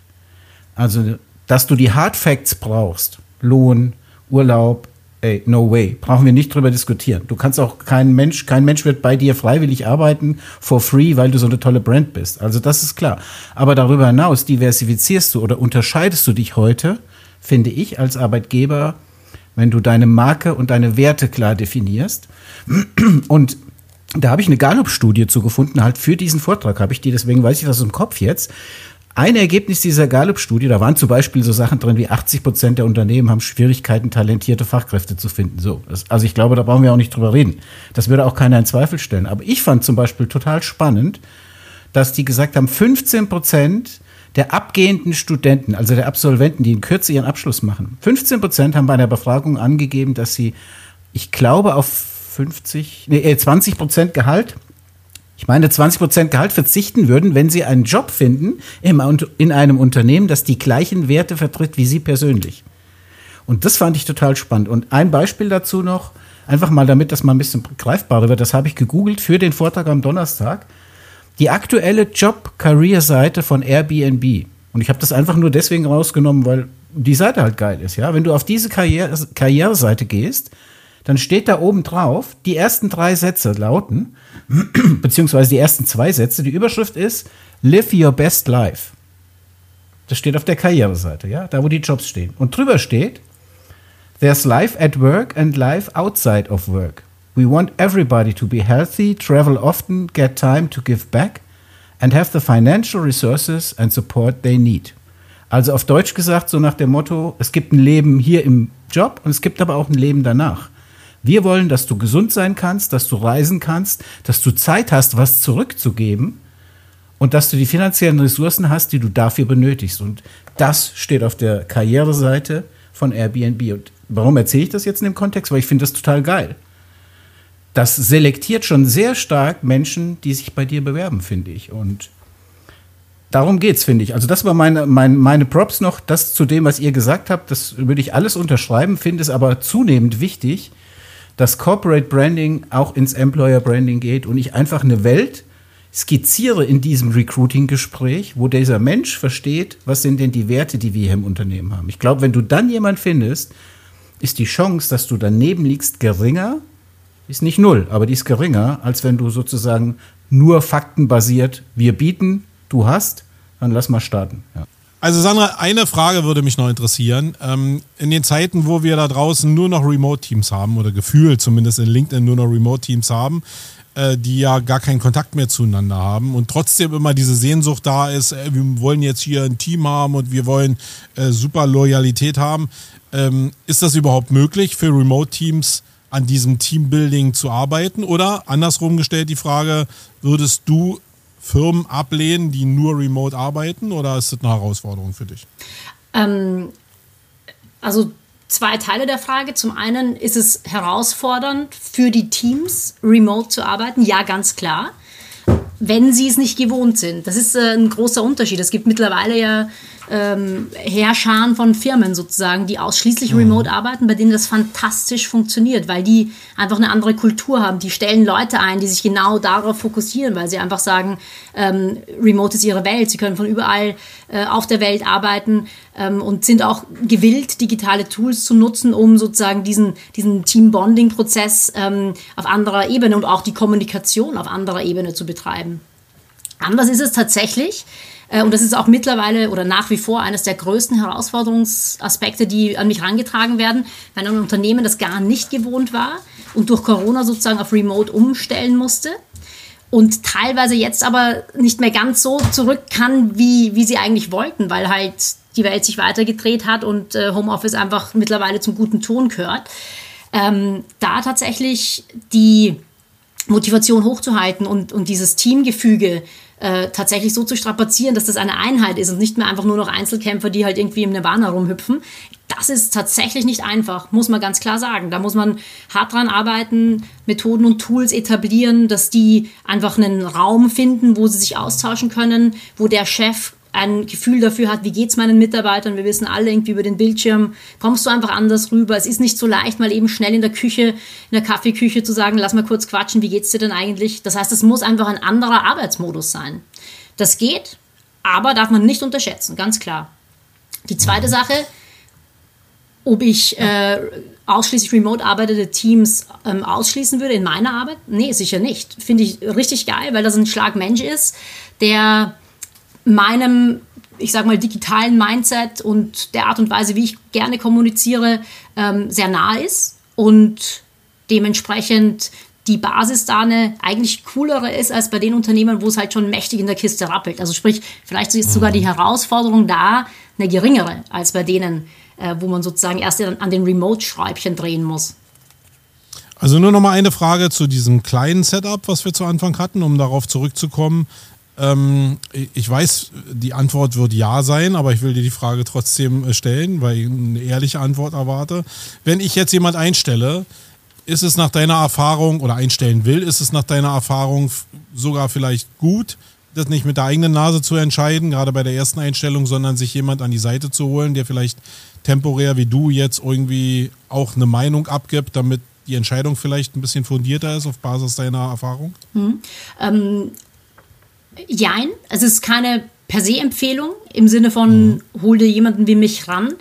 Also, dass du die Hard Facts brauchst, Lohn, Urlaub, ey, no way. Brauchen wir nicht drüber diskutieren. Du kannst auch kein Mensch, kein Mensch wird bei dir freiwillig arbeiten for free, weil du so eine tolle Brand bist. Also das ist klar. Aber darüber hinaus diversifizierst du oder unterscheidest du dich heute, finde ich, als Arbeitgeber, wenn du deine Marke und deine Werte klar definierst. Und da habe ich eine Gallup-Studie zu gefunden, halt für diesen Vortrag habe ich die, deswegen weiß ich das im Kopf jetzt. Ein Ergebnis dieser Gallup-Studie, da waren zum Beispiel so Sachen drin wie 80 Prozent der Unternehmen haben Schwierigkeiten, talentierte Fachkräfte zu finden. So, das, also ich glaube, da brauchen wir auch nicht drüber reden. Das würde auch keiner in Zweifel stellen. Aber ich fand zum Beispiel total spannend, dass die gesagt haben, 15 Prozent der abgehenden Studenten, also der Absolventen, die in Kürze ihren Abschluss machen, 15 Prozent haben bei einer Befragung angegeben, dass sie, ich glaube, auf 50, nee, 20 Prozent Gehalt ich meine, 20% Gehalt verzichten würden, wenn sie einen Job finden in einem Unternehmen, das die gleichen Werte vertritt wie sie persönlich. Und das fand ich total spannend. Und ein Beispiel dazu noch, einfach mal damit das mal ein bisschen greifbarer wird, das habe ich gegoogelt für den Vortrag am Donnerstag. Die aktuelle Job-Career-Seite von Airbnb. Und ich habe das einfach nur deswegen rausgenommen, weil die Seite halt geil ist. Ja, Wenn du auf diese Karriere Karriereseite gehst, dann steht da oben drauf, die ersten drei Sätze lauten, beziehungsweise die ersten zwei Sätze, die Überschrift ist Live Your Best Life. Das steht auf der Karriereseite, ja, da wo die Jobs stehen. Und drüber steht, There's life at work and life outside of work. We want everybody to be healthy, travel often, get time to give back and have the financial resources and support they need. Also auf Deutsch gesagt, so nach dem Motto, es gibt ein Leben hier im Job und es gibt aber auch ein Leben danach. Wir wollen, dass du gesund sein kannst, dass du reisen kannst, dass du Zeit hast, was zurückzugeben und dass du die finanziellen Ressourcen hast, die du dafür benötigst. Und das steht auf der Karriereseite von Airbnb. Und warum erzähle ich das jetzt in dem Kontext? Weil ich finde das total geil. Das selektiert schon sehr stark Menschen, die sich bei dir bewerben, finde ich. Und darum geht's, finde ich. Also das war meine, meine, meine Props noch. Das zu dem, was ihr gesagt habt, das würde ich alles unterschreiben, finde es aber zunehmend wichtig, dass Corporate Branding auch ins Employer Branding geht und ich einfach eine Welt skizziere in diesem Recruiting-Gespräch, wo dieser Mensch versteht, was sind denn die Werte, die wir hier im Unternehmen haben. Ich glaube, wenn du dann jemand findest, ist die Chance, dass du daneben liegst, geringer, ist nicht null, aber die ist geringer, als wenn du sozusagen nur faktenbasiert, wir bieten, du hast, dann lass mal starten. Ja. Also Sandra, eine Frage würde mich noch interessieren. Ähm, in den Zeiten, wo wir da draußen nur noch Remote-Teams haben oder gefühlt zumindest in LinkedIn nur noch Remote-Teams haben, äh, die ja gar keinen Kontakt mehr zueinander haben und trotzdem immer diese Sehnsucht da ist, äh, wir wollen jetzt hier ein Team haben und wir wollen äh, super Loyalität haben. Ähm, ist das überhaupt möglich für Remote-Teams an diesem Teambuilding zu arbeiten? Oder andersrum gestellt die Frage, würdest du Firmen ablehnen, die nur remote arbeiten oder ist das eine Herausforderung für dich? Ähm, also zwei Teile der Frage. Zum einen ist es herausfordernd für die Teams, remote zu arbeiten. Ja, ganz klar. Wenn sie es nicht gewohnt sind. Das ist äh, ein großer Unterschied. Es gibt mittlerweile ja ähm, Herrscharen von Firmen sozusagen, die ausschließlich mhm. remote arbeiten, bei denen das fantastisch funktioniert, weil die einfach eine andere Kultur haben. Die stellen Leute ein, die sich genau darauf fokussieren, weil sie einfach sagen, ähm, remote ist ihre Welt. Sie können von überall äh, auf der Welt arbeiten ähm, und sind auch gewillt, digitale Tools zu nutzen, um sozusagen diesen, diesen Team-Bonding-Prozess ähm, auf anderer Ebene und auch die Kommunikation auf anderer Ebene zu betreiben. Anders ist es tatsächlich, und das ist auch mittlerweile oder nach wie vor eines der größten Herausforderungsaspekte, die an mich herangetragen werden, wenn ein Unternehmen das gar nicht gewohnt war und durch Corona sozusagen auf Remote umstellen musste und teilweise jetzt aber nicht mehr ganz so zurück kann, wie, wie sie eigentlich wollten, weil halt die Welt sich weitergedreht hat und äh, Homeoffice einfach mittlerweile zum guten Ton gehört. Ähm, da tatsächlich die Motivation hochzuhalten und, und dieses Teamgefüge äh, tatsächlich so zu strapazieren, dass das eine Einheit ist und nicht mehr einfach nur noch Einzelkämpfer, die halt irgendwie im Nirvana rumhüpfen. Das ist tatsächlich nicht einfach, muss man ganz klar sagen. Da muss man hart dran arbeiten, Methoden und Tools etablieren, dass die einfach einen Raum finden, wo sie sich austauschen können, wo der Chef ein Gefühl dafür hat, wie geht es meinen Mitarbeitern. Wir wissen alle irgendwie über den Bildschirm, kommst du einfach anders rüber. Es ist nicht so leicht, mal eben schnell in der Küche, in der Kaffeeküche zu sagen, lass mal kurz quatschen, wie geht es dir denn eigentlich? Das heißt, es muss einfach ein anderer Arbeitsmodus sein. Das geht, aber darf man nicht unterschätzen, ganz klar. Die zweite Sache, ob ich äh, ausschließlich remote arbeitende Teams ähm, ausschließen würde in meiner Arbeit? Nee, sicher nicht. Finde ich richtig geil, weil das ein Schlag Mensch ist, der meinem, ich sag mal, digitalen Mindset und der Art und Weise, wie ich gerne kommuniziere, ähm, sehr nah ist und dementsprechend die Basis da eine eigentlich coolere ist als bei den Unternehmen, wo es halt schon mächtig in der Kiste rappelt. Also sprich, vielleicht ist sogar die Herausforderung da eine geringere als bei denen, äh, wo man sozusagen erst an den Remote-Schräubchen drehen muss. Also nur noch mal eine Frage zu diesem kleinen Setup, was wir zu Anfang hatten, um darauf zurückzukommen. Ähm, ich weiß, die Antwort wird ja sein, aber ich will dir die Frage trotzdem äh, stellen, weil ich eine ehrliche Antwort erwarte. Wenn ich jetzt jemand einstelle, ist es nach deiner Erfahrung oder einstellen will, ist es nach deiner Erfahrung sogar vielleicht gut, das nicht mit der eigenen Nase zu entscheiden, gerade bei der ersten Einstellung, sondern sich jemand an die Seite zu holen, der vielleicht temporär wie du jetzt irgendwie auch eine Meinung abgibt, damit die Entscheidung vielleicht ein bisschen fundierter ist auf Basis deiner Erfahrung? Hm. Ähm, Jein, es ist keine per se Empfehlung im Sinne von, mhm. hol dir jemanden wie mich ran.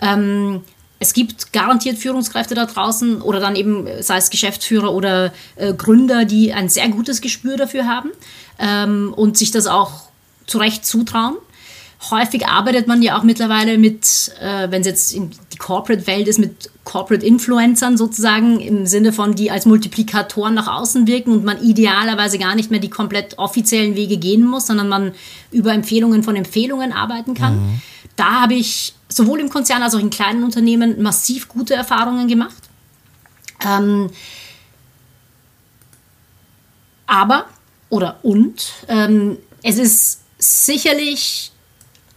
Ähm, es gibt garantiert Führungskräfte da draußen oder dann eben, sei es Geschäftsführer oder äh, Gründer, die ein sehr gutes Gespür dafür haben ähm, und sich das auch zu Recht zutrauen. Häufig arbeitet man ja auch mittlerweile mit, äh, wenn es jetzt in die Corporate-Welt ist, mit Corporate Influencern sozusagen, im Sinne von, die als Multiplikatoren nach außen wirken und man idealerweise gar nicht mehr die komplett offiziellen Wege gehen muss, sondern man über Empfehlungen von Empfehlungen arbeiten kann. Mhm. Da habe ich sowohl im Konzern als auch in kleinen Unternehmen massiv gute Erfahrungen gemacht. Ähm, aber, oder und, ähm, es ist sicherlich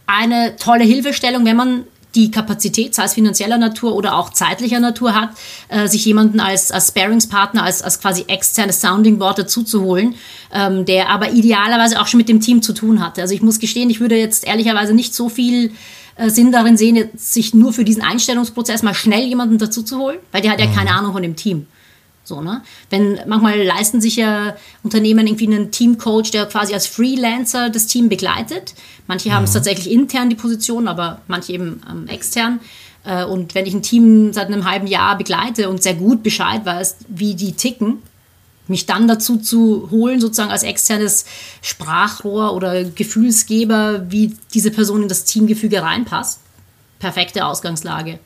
eine tolle Hilfestellung, wenn man die Kapazität, sei es finanzieller Natur oder auch zeitlicher Natur hat, äh, sich jemanden als, als Sparingspartner, als, als quasi externes Sounding Board dazu zu holen, ähm, der aber idealerweise auch schon mit dem Team zu tun hatte. Also ich muss gestehen, ich würde jetzt ehrlicherweise nicht so viel äh, Sinn darin sehen, sich nur für diesen Einstellungsprozess mal schnell jemanden dazu zu holen, weil der hat ja mhm. keine Ahnung von dem Team. So, ne? Wenn manchmal leisten sich ja Unternehmen irgendwie einen Teamcoach, der quasi als Freelancer das Team begleitet. Manche mhm. haben es mhm. tatsächlich intern die Position, aber manche eben ähm, extern. Äh, und wenn ich ein Team seit einem halben Jahr begleite und sehr gut Bescheid weiß, wie die ticken, mich dann dazu zu holen, sozusagen als externes Sprachrohr oder Gefühlsgeber, wie diese Person in das Teamgefüge reinpasst. Perfekte Ausgangslage.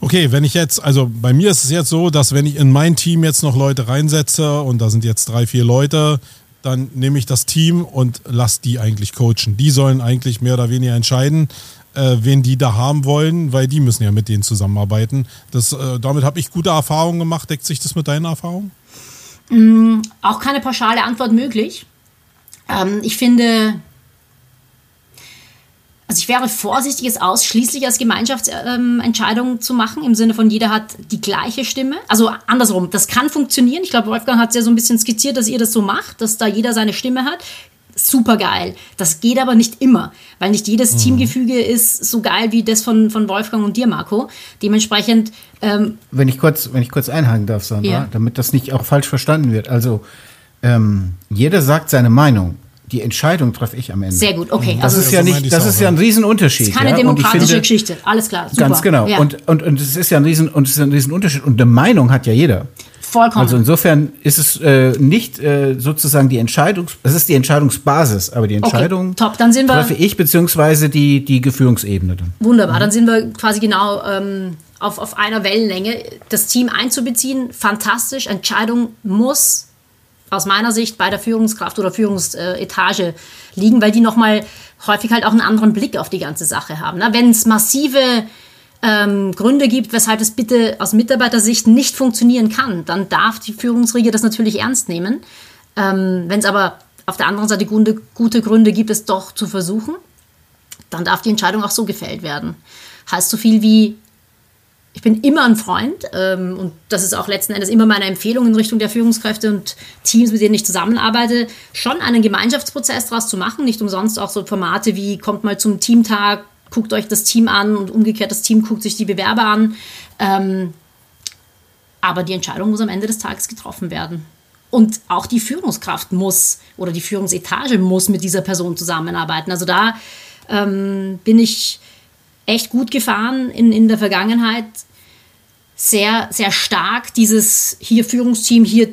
Okay, wenn ich jetzt, also bei mir ist es jetzt so, dass wenn ich in mein Team jetzt noch Leute reinsetze und da sind jetzt drei, vier Leute, dann nehme ich das Team und lasse die eigentlich coachen. Die sollen eigentlich mehr oder weniger entscheiden, äh, wen die da haben wollen, weil die müssen ja mit denen zusammenarbeiten. Das, äh, damit habe ich gute Erfahrungen gemacht. Deckt sich das mit deinen Erfahrungen? Mm, auch keine pauschale Antwort möglich. Ähm, ich finde, also ich wäre vorsichtig, es ausschließlich als Gemeinschaftsentscheidung ähm, zu machen, im Sinne von jeder hat die gleiche Stimme. Also andersrum, das kann funktionieren. Ich glaube, Wolfgang hat es ja so ein bisschen skizziert, dass ihr das so macht, dass da jeder seine Stimme hat. Super geil. Das geht aber nicht immer, weil nicht jedes mhm. Teamgefüge ist so geil wie das von, von Wolfgang und dir, Marco. Dementsprechend. Ähm, wenn ich kurz, wenn ich kurz einhaken darf, Sandra, ja. damit das nicht auch falsch verstanden wird. Also ähm, jeder sagt seine Meinung die Entscheidung treffe ich am Ende. Sehr gut, okay. Das also ist ja nicht, das ist ja ein Riesenunterschied. Das ist keine ja? demokratische finde, Geschichte. Alles klar. Super. Ganz genau. Ja. Und, und, und es ist ja ein Riesen, und es ist ein Riesenunterschied. Und eine Meinung hat ja jeder. Vollkommen. Also insofern ist es äh, nicht äh, sozusagen die Entscheidung, es ist die Entscheidungsbasis, aber die Entscheidung okay, top. Dann sind wir, treffe ich beziehungsweise die, die Geführungsebene dann. Wunderbar, mhm. dann sind wir quasi genau ähm, auf, auf einer Wellenlänge. Das Team einzubeziehen, fantastisch. Entscheidung muss aus meiner Sicht bei der Führungskraft oder Führungsetage liegen, weil die nochmal häufig halt auch einen anderen Blick auf die ganze Sache haben. Ne? Wenn es massive ähm, Gründe gibt, weshalb es bitte aus Mitarbeitersicht nicht funktionieren kann, dann darf die Führungsriege das natürlich ernst nehmen. Ähm, Wenn es aber auf der anderen Seite gute, gute Gründe gibt, es doch zu versuchen, dann darf die Entscheidung auch so gefällt werden. Heißt so viel wie, ich bin immer ein Freund ähm, und das ist auch letzten Endes immer meine Empfehlung in Richtung der Führungskräfte und Teams, mit denen ich zusammenarbeite, schon einen Gemeinschaftsprozess daraus zu machen. Nicht umsonst auch so Formate wie kommt mal zum Teamtag, guckt euch das Team an und umgekehrt das Team guckt sich die Bewerber an. Ähm, aber die Entscheidung muss am Ende des Tages getroffen werden. Und auch die Führungskraft muss oder die Führungsetage muss mit dieser Person zusammenarbeiten. Also da ähm, bin ich echt gut gefahren in, in der Vergangenheit. Sehr, sehr stark dieses hier Führungsteam, hier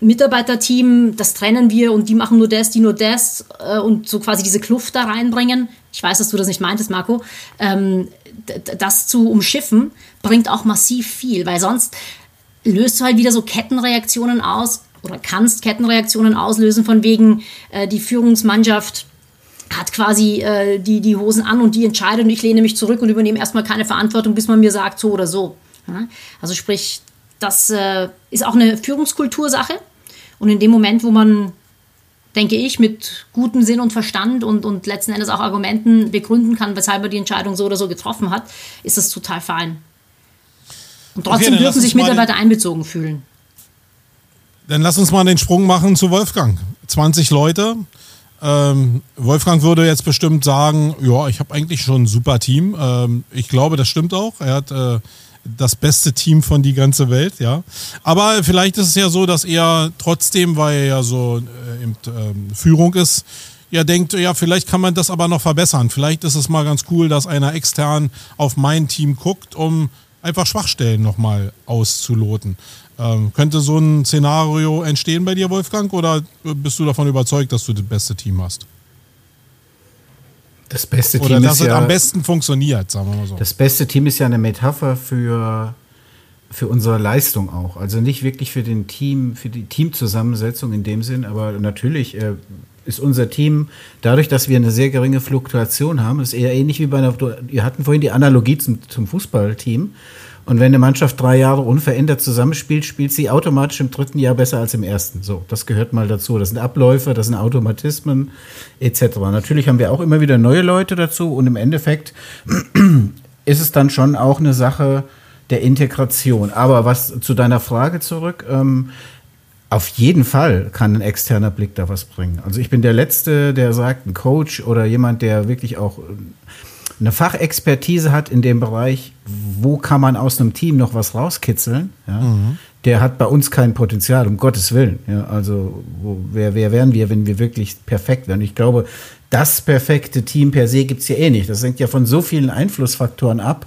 Mitarbeiterteam, das trennen wir und die machen nur das, die nur das äh, und so quasi diese Kluft da reinbringen. Ich weiß, dass du das nicht meintest, Marco. Ähm, das zu umschiffen bringt auch massiv viel, weil sonst löst du halt wieder so Kettenreaktionen aus oder kannst Kettenreaktionen auslösen von wegen äh, die Führungsmannschaft hat quasi äh, die, die Hosen an und die entscheidet und ich lehne mich zurück und übernehme erstmal keine Verantwortung, bis man mir sagt, so oder so. Ja? Also sprich, das äh, ist auch eine Führungskultursache. Und in dem Moment, wo man, denke ich, mit gutem Sinn und Verstand und, und letzten Endes auch Argumenten begründen kann, weshalb man die Entscheidung so oder so getroffen hat, ist das total fein. Und trotzdem okay, dürfen sich Mitarbeiter einbezogen fühlen. Dann lass uns mal den Sprung machen zu Wolfgang. 20 Leute, ähm, Wolfgang würde jetzt bestimmt sagen, ja, ich habe eigentlich schon ein super Team. Ähm, ich glaube, das stimmt auch. Er hat äh, das beste Team von die ganze Welt, ja. Aber vielleicht ist es ja so, dass er trotzdem, weil er ja so äh, in, äh, Führung ist, ja denkt, ja, vielleicht kann man das aber noch verbessern. Vielleicht ist es mal ganz cool, dass einer extern auf mein Team guckt, um einfach Schwachstellen nochmal auszuloten. Ähm, könnte so ein Szenario entstehen bei dir, Wolfgang, oder bist du davon überzeugt, dass du das beste Team hast? Das beste Team oder dass ist es ja, am besten funktioniert, sagen wir mal so. Das beste Team ist ja eine Metapher für, für unsere Leistung auch. Also nicht wirklich für den Team, für die Teamzusammensetzung in dem Sinn, aber natürlich äh, ist unser Team, dadurch, dass wir eine sehr geringe Fluktuation haben, ist eher ähnlich wie bei einer, wir hatten vorhin die Analogie zum, zum Fußballteam. Und wenn eine Mannschaft drei Jahre unverändert zusammenspielt, spielt sie automatisch im dritten Jahr besser als im ersten. So, das gehört mal dazu. Das sind Abläufe, das sind Automatismen etc. Natürlich haben wir auch immer wieder neue Leute dazu und im Endeffekt ist es dann schon auch eine Sache der Integration. Aber was zu deiner Frage zurück, ähm, auf jeden Fall kann ein externer Blick da was bringen. Also ich bin der Letzte, der sagt, ein Coach oder jemand, der wirklich auch eine Fachexpertise hat in dem Bereich, wo kann man aus einem Team noch was rauskitzeln, ja, mhm. der hat bei uns kein Potenzial, um Gottes Willen. Ja, also wo, wer, wer wären wir, wenn wir wirklich perfekt wären? Ich glaube, das perfekte Team per se gibt es ja eh nicht. Das hängt ja von so vielen Einflussfaktoren ab,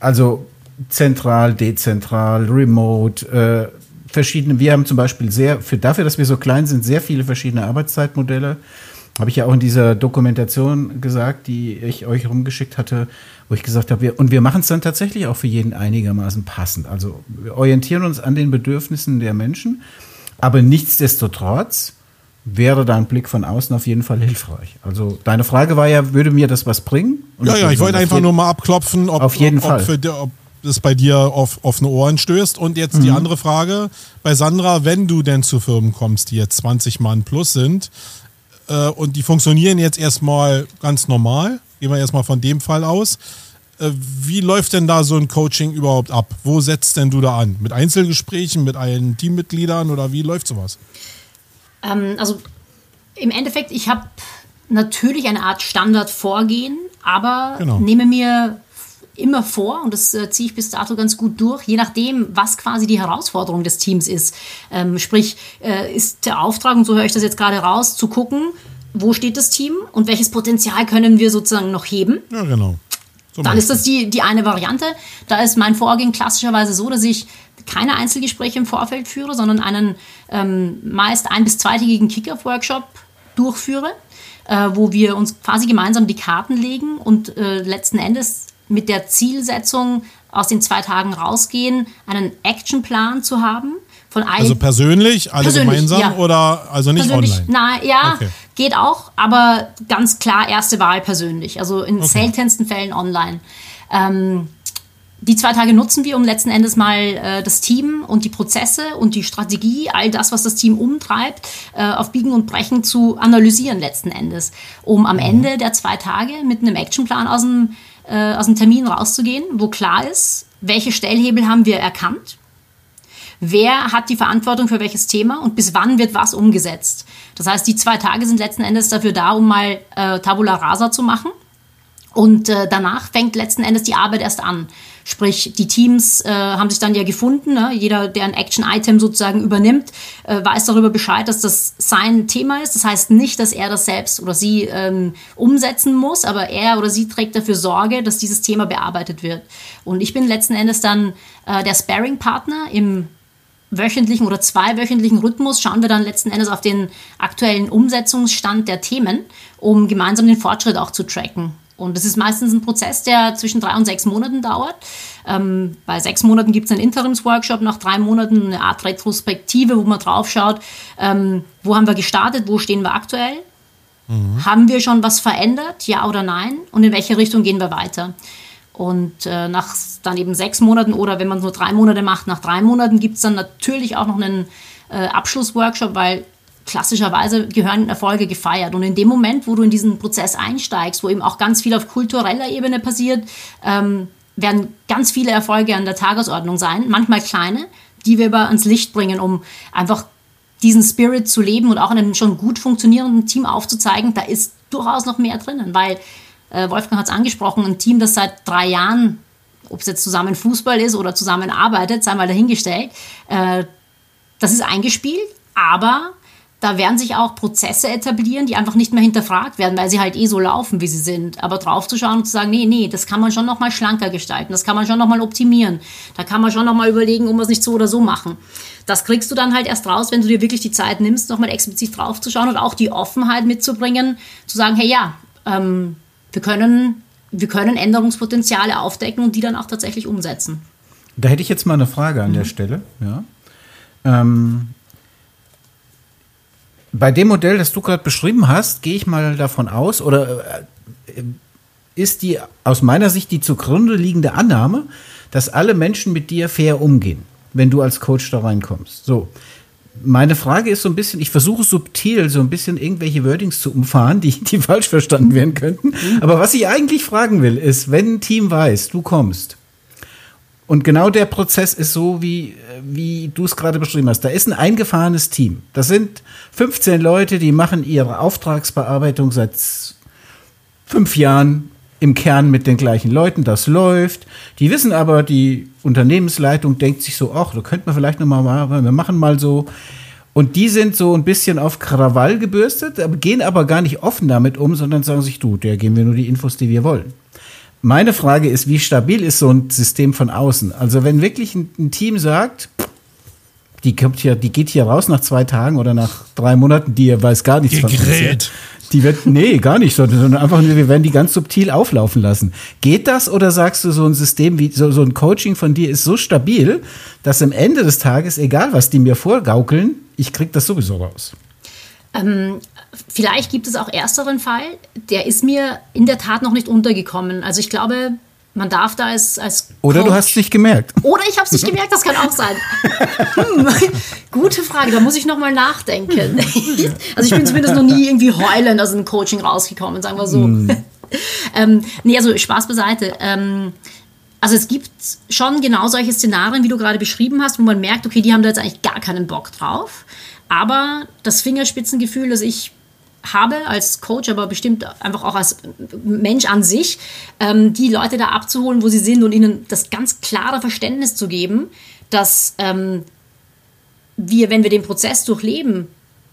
Also zentral, dezentral, remote, äh, verschiedene. Wir haben zum Beispiel sehr, für dafür, dass wir so klein sind, sehr viele verschiedene Arbeitszeitmodelle. Habe ich ja auch in dieser Dokumentation gesagt, die ich euch rumgeschickt hatte, wo ich gesagt habe, wir, und wir machen es dann tatsächlich auch für jeden einigermaßen passend. Also wir orientieren uns an den Bedürfnissen der Menschen, aber nichtsdestotrotz wäre da ein Blick von außen auf jeden Fall hilfreich. Also deine Frage war ja, würde mir das was bringen? Und ja, ja, ich wollte einfach nur mal abklopfen, ob, auf jeden ob, Fall. Ob, für, ob das bei dir auf offene Ohren stößt. Und jetzt mhm. die andere Frage bei Sandra, wenn du denn zu Firmen kommst, die jetzt 20 Mann plus sind äh, und die funktionieren jetzt erstmal ganz normal, gehen wir erstmal von dem Fall aus. Äh, wie läuft denn da so ein Coaching überhaupt ab? Wo setzt denn du da an? Mit Einzelgesprächen, mit allen Teammitgliedern oder wie läuft sowas? Ähm, also im Endeffekt, ich habe natürlich eine Art Standardvorgehen, aber genau. nehme mir immer vor, und das äh, ziehe ich bis dato ganz gut durch, je nachdem, was quasi die Herausforderung des Teams ist. Ähm, sprich, äh, ist der Auftrag, und so höre ich das jetzt gerade raus, zu gucken, wo steht das Team und welches Potenzial können wir sozusagen noch heben. Ja, genau. So Dann ist das die, die eine Variante. Da ist mein Vorgehen klassischerweise so, dass ich keine Einzelgespräche im Vorfeld führe, sondern einen ähm, meist ein- bis zweitägigen Kick-Off-Workshop durchführe, äh, wo wir uns quasi gemeinsam die Karten legen und äh, letzten Endes mit der Zielsetzung aus den zwei Tagen rausgehen, einen Actionplan zu haben. Von also persönlich, alle persönlich, gemeinsam ja. oder also nicht persönlich, online? Na, ja, okay. geht auch, aber ganz klar erste Wahl persönlich. Also in okay. seltensten Fällen online. Ähm, die zwei Tage nutzen wir, um letzten Endes mal äh, das Team und die Prozesse und die Strategie, all das, was das Team umtreibt, äh, auf Biegen und Brechen zu analysieren letzten Endes, um am mhm. Ende der zwei Tage mit einem Actionplan aus dem äh, aus dem Termin rauszugehen, wo klar ist, welche Stellhebel haben wir erkannt, wer hat die Verantwortung für welches Thema und bis wann wird was umgesetzt. Das heißt, die zwei Tage sind letzten Endes dafür da, um mal äh, Tabula Rasa zu machen. Und äh, danach fängt letzten Endes die Arbeit erst an. Sprich, die Teams äh, haben sich dann ja gefunden. Ne? Jeder, der ein Action-Item sozusagen übernimmt, äh, weiß darüber Bescheid, dass das sein Thema ist. Das heißt nicht, dass er das selbst oder sie ähm, umsetzen muss, aber er oder sie trägt dafür Sorge, dass dieses Thema bearbeitet wird. Und ich bin letzten Endes dann äh, der Sparring-Partner im wöchentlichen oder zweiwöchentlichen Rhythmus schauen wir dann letzten Endes auf den aktuellen Umsetzungsstand der Themen, um gemeinsam den Fortschritt auch zu tracken. Und das ist meistens ein Prozess, der zwischen drei und sechs Monaten dauert. Ähm, bei sechs Monaten gibt es einen Interimsworkshop, nach drei Monaten eine Art Retrospektive, wo man drauf schaut, ähm, wo haben wir gestartet, wo stehen wir aktuell, mhm. haben wir schon was verändert, ja oder nein, und in welche Richtung gehen wir weiter. Und äh, nach dann eben sechs Monaten oder wenn man nur drei Monate macht, nach drei Monaten gibt es dann natürlich auch noch einen äh, Abschlussworkshop, weil klassischerweise gehören Erfolge gefeiert. Und in dem Moment, wo du in diesen Prozess einsteigst, wo eben auch ganz viel auf kultureller Ebene passiert, ähm, werden ganz viele Erfolge an der Tagesordnung sein, manchmal kleine, die wir aber ans Licht bringen, um einfach diesen Spirit zu leben und auch in einem schon gut funktionierenden Team aufzuzeigen, da ist durchaus noch mehr drinnen, weil äh, Wolfgang hat es angesprochen, ein Team, das seit drei Jahren, ob es jetzt zusammen Fußball ist oder zusammen arbeitet, sei mal dahingestellt, äh, das ist eingespielt, aber da werden sich auch Prozesse etablieren, die einfach nicht mehr hinterfragt werden, weil sie halt eh so laufen, wie sie sind. Aber draufzuschauen und zu sagen, nee, nee, das kann man schon noch mal schlanker gestalten, das kann man schon noch mal optimieren, da kann man schon noch mal überlegen, ob wir es nicht so oder so machen. Das kriegst du dann halt erst raus, wenn du dir wirklich die Zeit nimmst, noch mal explizit draufzuschauen und auch die Offenheit mitzubringen, zu sagen, hey ja, ähm, wir können, wir können Änderungspotenziale aufdecken und die dann auch tatsächlich umsetzen. Da hätte ich jetzt mal eine Frage an mhm. der Stelle. Ja. Ähm, bei dem Modell, das du gerade beschrieben hast, gehe ich mal davon aus, oder äh, ist die aus meiner Sicht die zugrunde liegende Annahme, dass alle Menschen mit dir fair umgehen, wenn du als Coach da reinkommst. So. Meine Frage ist so ein bisschen, ich versuche subtil so ein bisschen irgendwelche Wordings zu umfahren, die, die falsch verstanden werden könnten. Mhm. Aber was ich eigentlich fragen will, ist, wenn ein Team weiß, du kommst, und genau der Prozess ist so, wie, wie du es gerade beschrieben hast. Da ist ein eingefahrenes Team. Das sind 15 Leute, die machen ihre Auftragsbearbeitung seit fünf Jahren im Kern mit den gleichen Leuten. Das läuft. Die wissen aber, die Unternehmensleitung denkt sich so, ach, da könnte man vielleicht noch mal wir machen mal so. Und die sind so ein bisschen auf Krawall gebürstet, gehen aber gar nicht offen damit um, sondern sagen sich, du, der geben wir nur die Infos, die wir wollen. Meine Frage ist, wie stabil ist so ein System von außen? Also wenn wirklich ein, ein Team sagt, die kommt hier, die geht hier raus nach zwei Tagen oder nach drei Monaten, die weiß gar nichts Gegrillt. von uns. Die wird, nee, gar nicht, sondern einfach nur, wir werden die ganz subtil auflaufen lassen. Geht das oder sagst du, so ein System wie, so, so ein Coaching von dir ist so stabil, dass am Ende des Tages, egal was die mir vorgaukeln, ich krieg das sowieso raus? Ähm, vielleicht gibt es auch ersteren Fall, der ist mir in der Tat noch nicht untergekommen. Also ich glaube, man darf da als, als Oder du hast es nicht gemerkt. Oder ich habe es nicht gemerkt, das kann auch sein. Hm, gute Frage, da muss ich nochmal nachdenken. also ich bin zumindest noch nie irgendwie heulend aus einem Coaching rausgekommen, sagen wir so. Mm. ähm, nee, also Spaß beiseite. Ähm, also es gibt schon genau solche Szenarien, wie du gerade beschrieben hast, wo man merkt, okay, die haben da jetzt eigentlich gar keinen Bock drauf. Aber das Fingerspitzengefühl, das ich habe als Coach, aber bestimmt einfach auch als Mensch an sich, ähm, die Leute da abzuholen, wo sie sind und ihnen das ganz klare Verständnis zu geben, dass ähm, wir, wenn wir den Prozess durchleben,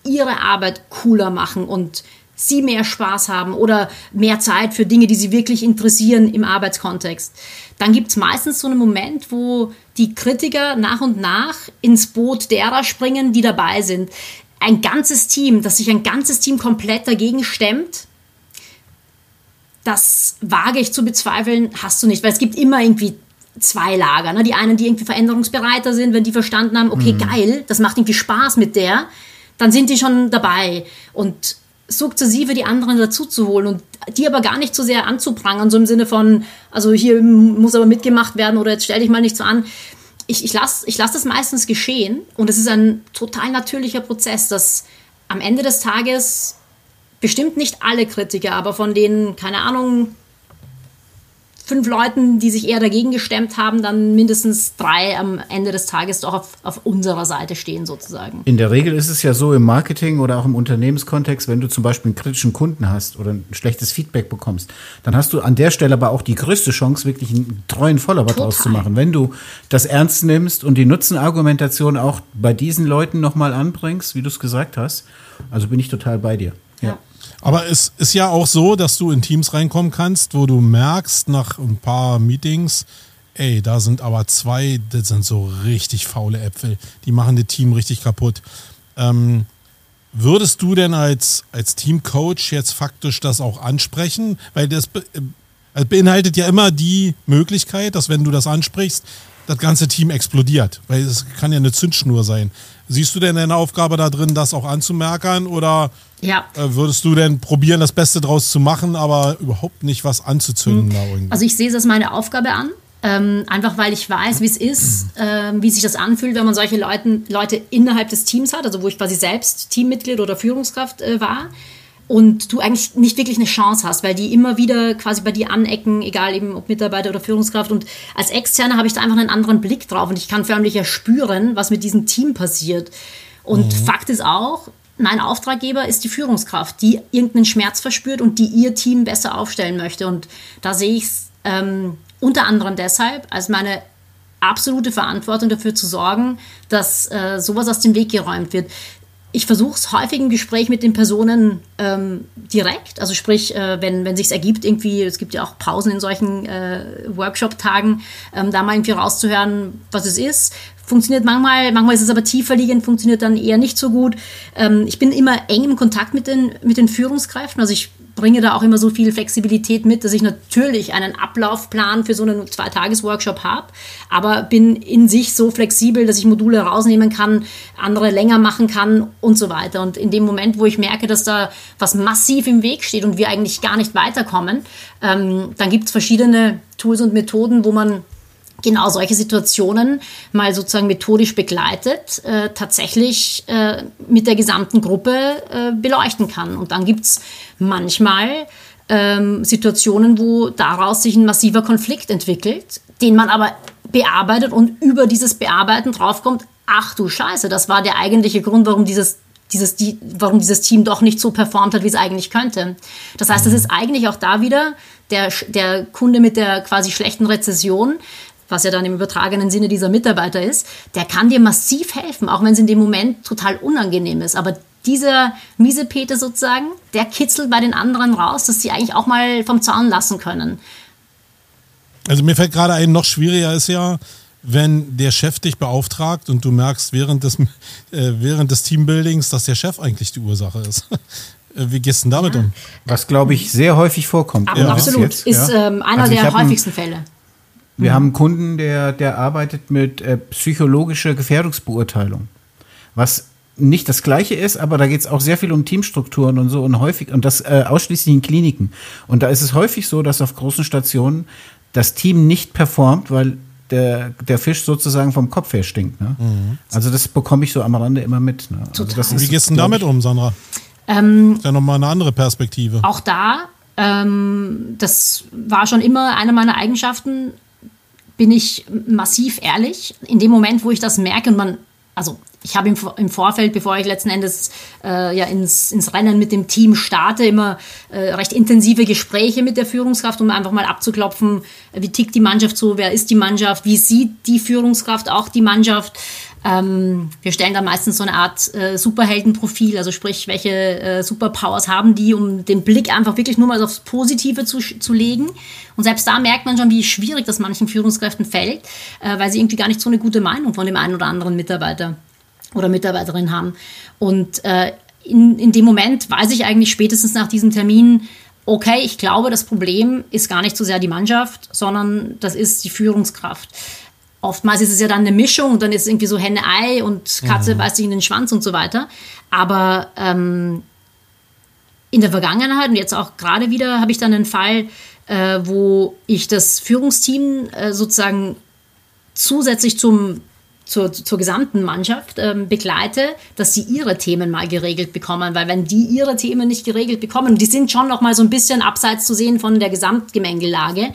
ihre Arbeit cooler machen und sie mehr Spaß haben oder mehr Zeit für Dinge, die sie wirklich interessieren im Arbeitskontext. Dann gibt es meistens so einen Moment, wo die Kritiker nach und nach ins Boot derer springen, die dabei sind ein ganzes Team, dass sich ein ganzes Team komplett dagegen stemmt, das wage ich zu bezweifeln, hast du nicht, weil es gibt immer irgendwie zwei Lager. Ne? Die einen, die irgendwie veränderungsbereiter sind, wenn die verstanden haben, okay, mhm. geil, das macht irgendwie Spaß mit der, dann sind die schon dabei. Und sukzessive die anderen dazu zu holen und die aber gar nicht so sehr anzuprangern, so im Sinne von, also hier muss aber mitgemacht werden oder jetzt stell dich mal nicht so an. Ich, ich lasse ich lass das meistens geschehen und es ist ein total natürlicher Prozess, dass am Ende des Tages bestimmt nicht alle Kritiker, aber von den, keine Ahnung, fünf Leuten, die sich eher dagegen gestemmt haben, dann mindestens drei am Ende des Tages doch auf, auf unserer Seite stehen, sozusagen. In der Regel ist es ja so im Marketing oder auch im Unternehmenskontext, wenn du zum Beispiel einen kritischen Kunden hast oder ein schlechtes Feedback bekommst, dann hast du an der Stelle aber auch die größte Chance, wirklich einen treuen Follower draus zu machen. Wenn du das ernst nimmst und die Nutzenargumentation auch bei diesen Leuten nochmal anbringst, wie du es gesagt hast, also bin ich total bei dir. ja. ja. Aber es ist ja auch so, dass du in Teams reinkommen kannst, wo du merkst nach ein paar Meetings, ey, da sind aber zwei, das sind so richtig faule Äpfel, die machen das Team richtig kaputt. Ähm, würdest du denn als, als Teamcoach jetzt faktisch das auch ansprechen? Weil das äh, beinhaltet ja immer die Möglichkeit, dass wenn du das ansprichst, das ganze Team explodiert. Weil es kann ja eine Zündschnur sein. Siehst du denn deine Aufgabe da drin, das auch anzumerkern? Oder ja. Äh, würdest du denn probieren, das Beste draus zu machen, aber überhaupt nicht was anzuzünden? Mhm. Also ich sehe es als meine Aufgabe an. Ähm, einfach weil ich weiß, wie es ist, ähm, wie sich das anfühlt, wenn man solche Leuten, Leute innerhalb des Teams hat, also wo ich quasi selbst Teammitglied oder Führungskraft äh, war und du eigentlich nicht wirklich eine Chance hast, weil die immer wieder quasi bei dir anecken, egal eben ob Mitarbeiter oder Führungskraft. Und als Externe habe ich da einfach einen anderen Blick drauf und ich kann förmlich ja spüren, was mit diesem Team passiert. Und mhm. Fakt ist auch, mein Auftraggeber ist die Führungskraft, die irgendeinen Schmerz verspürt und die ihr Team besser aufstellen möchte. Und da sehe ich es ähm, unter anderem deshalb als meine absolute Verantwortung dafür zu sorgen, dass äh, sowas aus dem Weg geräumt wird. Ich versuche es häufig im Gespräch mit den Personen ähm, direkt, also sprich, äh, wenn, wenn sich ergibt, irgendwie, es gibt ja auch Pausen in solchen äh, Workshop-Tagen, ähm, da mal irgendwie rauszuhören, was es ist, funktioniert manchmal, manchmal ist es aber tiefer liegend, funktioniert dann eher nicht so gut. Ähm, ich bin immer eng im Kontakt mit den, mit den Führungskräften, also ich bringe da auch immer so viel Flexibilität mit, dass ich natürlich einen Ablaufplan für so einen Zwei-Tages-Workshop habe, aber bin in sich so flexibel, dass ich Module rausnehmen kann, andere länger machen kann und so weiter. Und in dem Moment, wo ich merke, dass da was massiv im Weg steht und wir eigentlich gar nicht weiterkommen, ähm, dann gibt es verschiedene Tools und Methoden, wo man genau solche Situationen mal sozusagen methodisch begleitet, äh, tatsächlich äh, mit der gesamten Gruppe äh, beleuchten kann. Und dann gibt es manchmal ähm, Situationen, wo daraus sich ein massiver Konflikt entwickelt, den man aber bearbeitet und über dieses Bearbeiten draufkommt, ach du Scheiße, das war der eigentliche Grund, warum dieses dieses, die, warum dieses Team doch nicht so performt hat, wie es eigentlich könnte. Das heißt, es ist eigentlich auch da wieder der, der Kunde mit der quasi schlechten Rezession, was ja dann im übertragenen Sinne dieser Mitarbeiter ist, der kann dir massiv helfen, auch wenn es in dem Moment total unangenehm ist. Aber dieser Miesepete sozusagen, der kitzelt bei den anderen raus, dass sie eigentlich auch mal vom Zaun lassen können. Also mir fällt gerade ein, noch schwieriger ist ja, wenn der Chef dich beauftragt und du merkst während des, äh, während des Teambuildings, dass der Chef eigentlich die Ursache ist. Äh, wie gehst du denn damit um? Was, glaube ich, sehr häufig vorkommt. Ja. Absolut. Jetzt, ist ja. ähm, einer also der häufigsten Fälle. Wir mhm. haben einen Kunden, der, der arbeitet mit äh, psychologischer Gefährdungsbeurteilung. Was nicht das gleiche ist, aber da geht es auch sehr viel um Teamstrukturen und so und häufig und das äh, ausschließlich in Kliniken. Und da ist es häufig so, dass auf großen Stationen das Team nicht performt, weil der, der Fisch sozusagen vom Kopf her stinkt. Ne? Mhm. Also das bekomme ich so am Rande immer mit. Ne? Also ist, Wie gehst du damit um, Sandra? Ähm, ist ja nochmal eine andere Perspektive. Auch da, ähm, das war schon immer eine meiner Eigenschaften, bin ich massiv ehrlich. In dem Moment, wo ich das merke und man, also ich habe im, im, Vorfeld, bevor ich letzten Endes äh, ja ins, ins Rennen mit dem Team starte, immer äh, recht intensive Gespräche mit der Führungskraft, um einfach mal abzuklopfen, wie tickt die Mannschaft so, wer ist die Mannschaft, wie sieht die Führungskraft auch die Mannschaft. Ähm, wir stellen da meistens so eine Art äh, Superheldenprofil, also sprich, welche äh, Superpowers haben die, um den Blick einfach wirklich nur mal aufs Positive zu, zu legen. Und selbst da merkt man schon, wie schwierig das manchen Führungskräften fällt, äh, weil sie irgendwie gar nicht so eine gute Meinung von dem einen oder anderen Mitarbeiter oder Mitarbeiterin haben. Und äh, in, in dem Moment weiß ich eigentlich spätestens nach diesem Termin, okay, ich glaube, das Problem ist gar nicht so sehr die Mannschaft, sondern das ist die Führungskraft. Oftmals ist es ja dann eine Mischung und dann ist es irgendwie so Henne-Ei und Katze mhm. beißt sich in den Schwanz und so weiter. Aber ähm, in der Vergangenheit und jetzt auch gerade wieder habe ich dann einen Fall, äh, wo ich das Führungsteam äh, sozusagen zusätzlich zum zur, zur gesamten Mannschaft ähm, begleite, dass sie ihre Themen mal geregelt bekommen. Weil wenn die ihre Themen nicht geregelt bekommen, die sind schon noch mal so ein bisschen abseits zu sehen von der Gesamtgemengelage,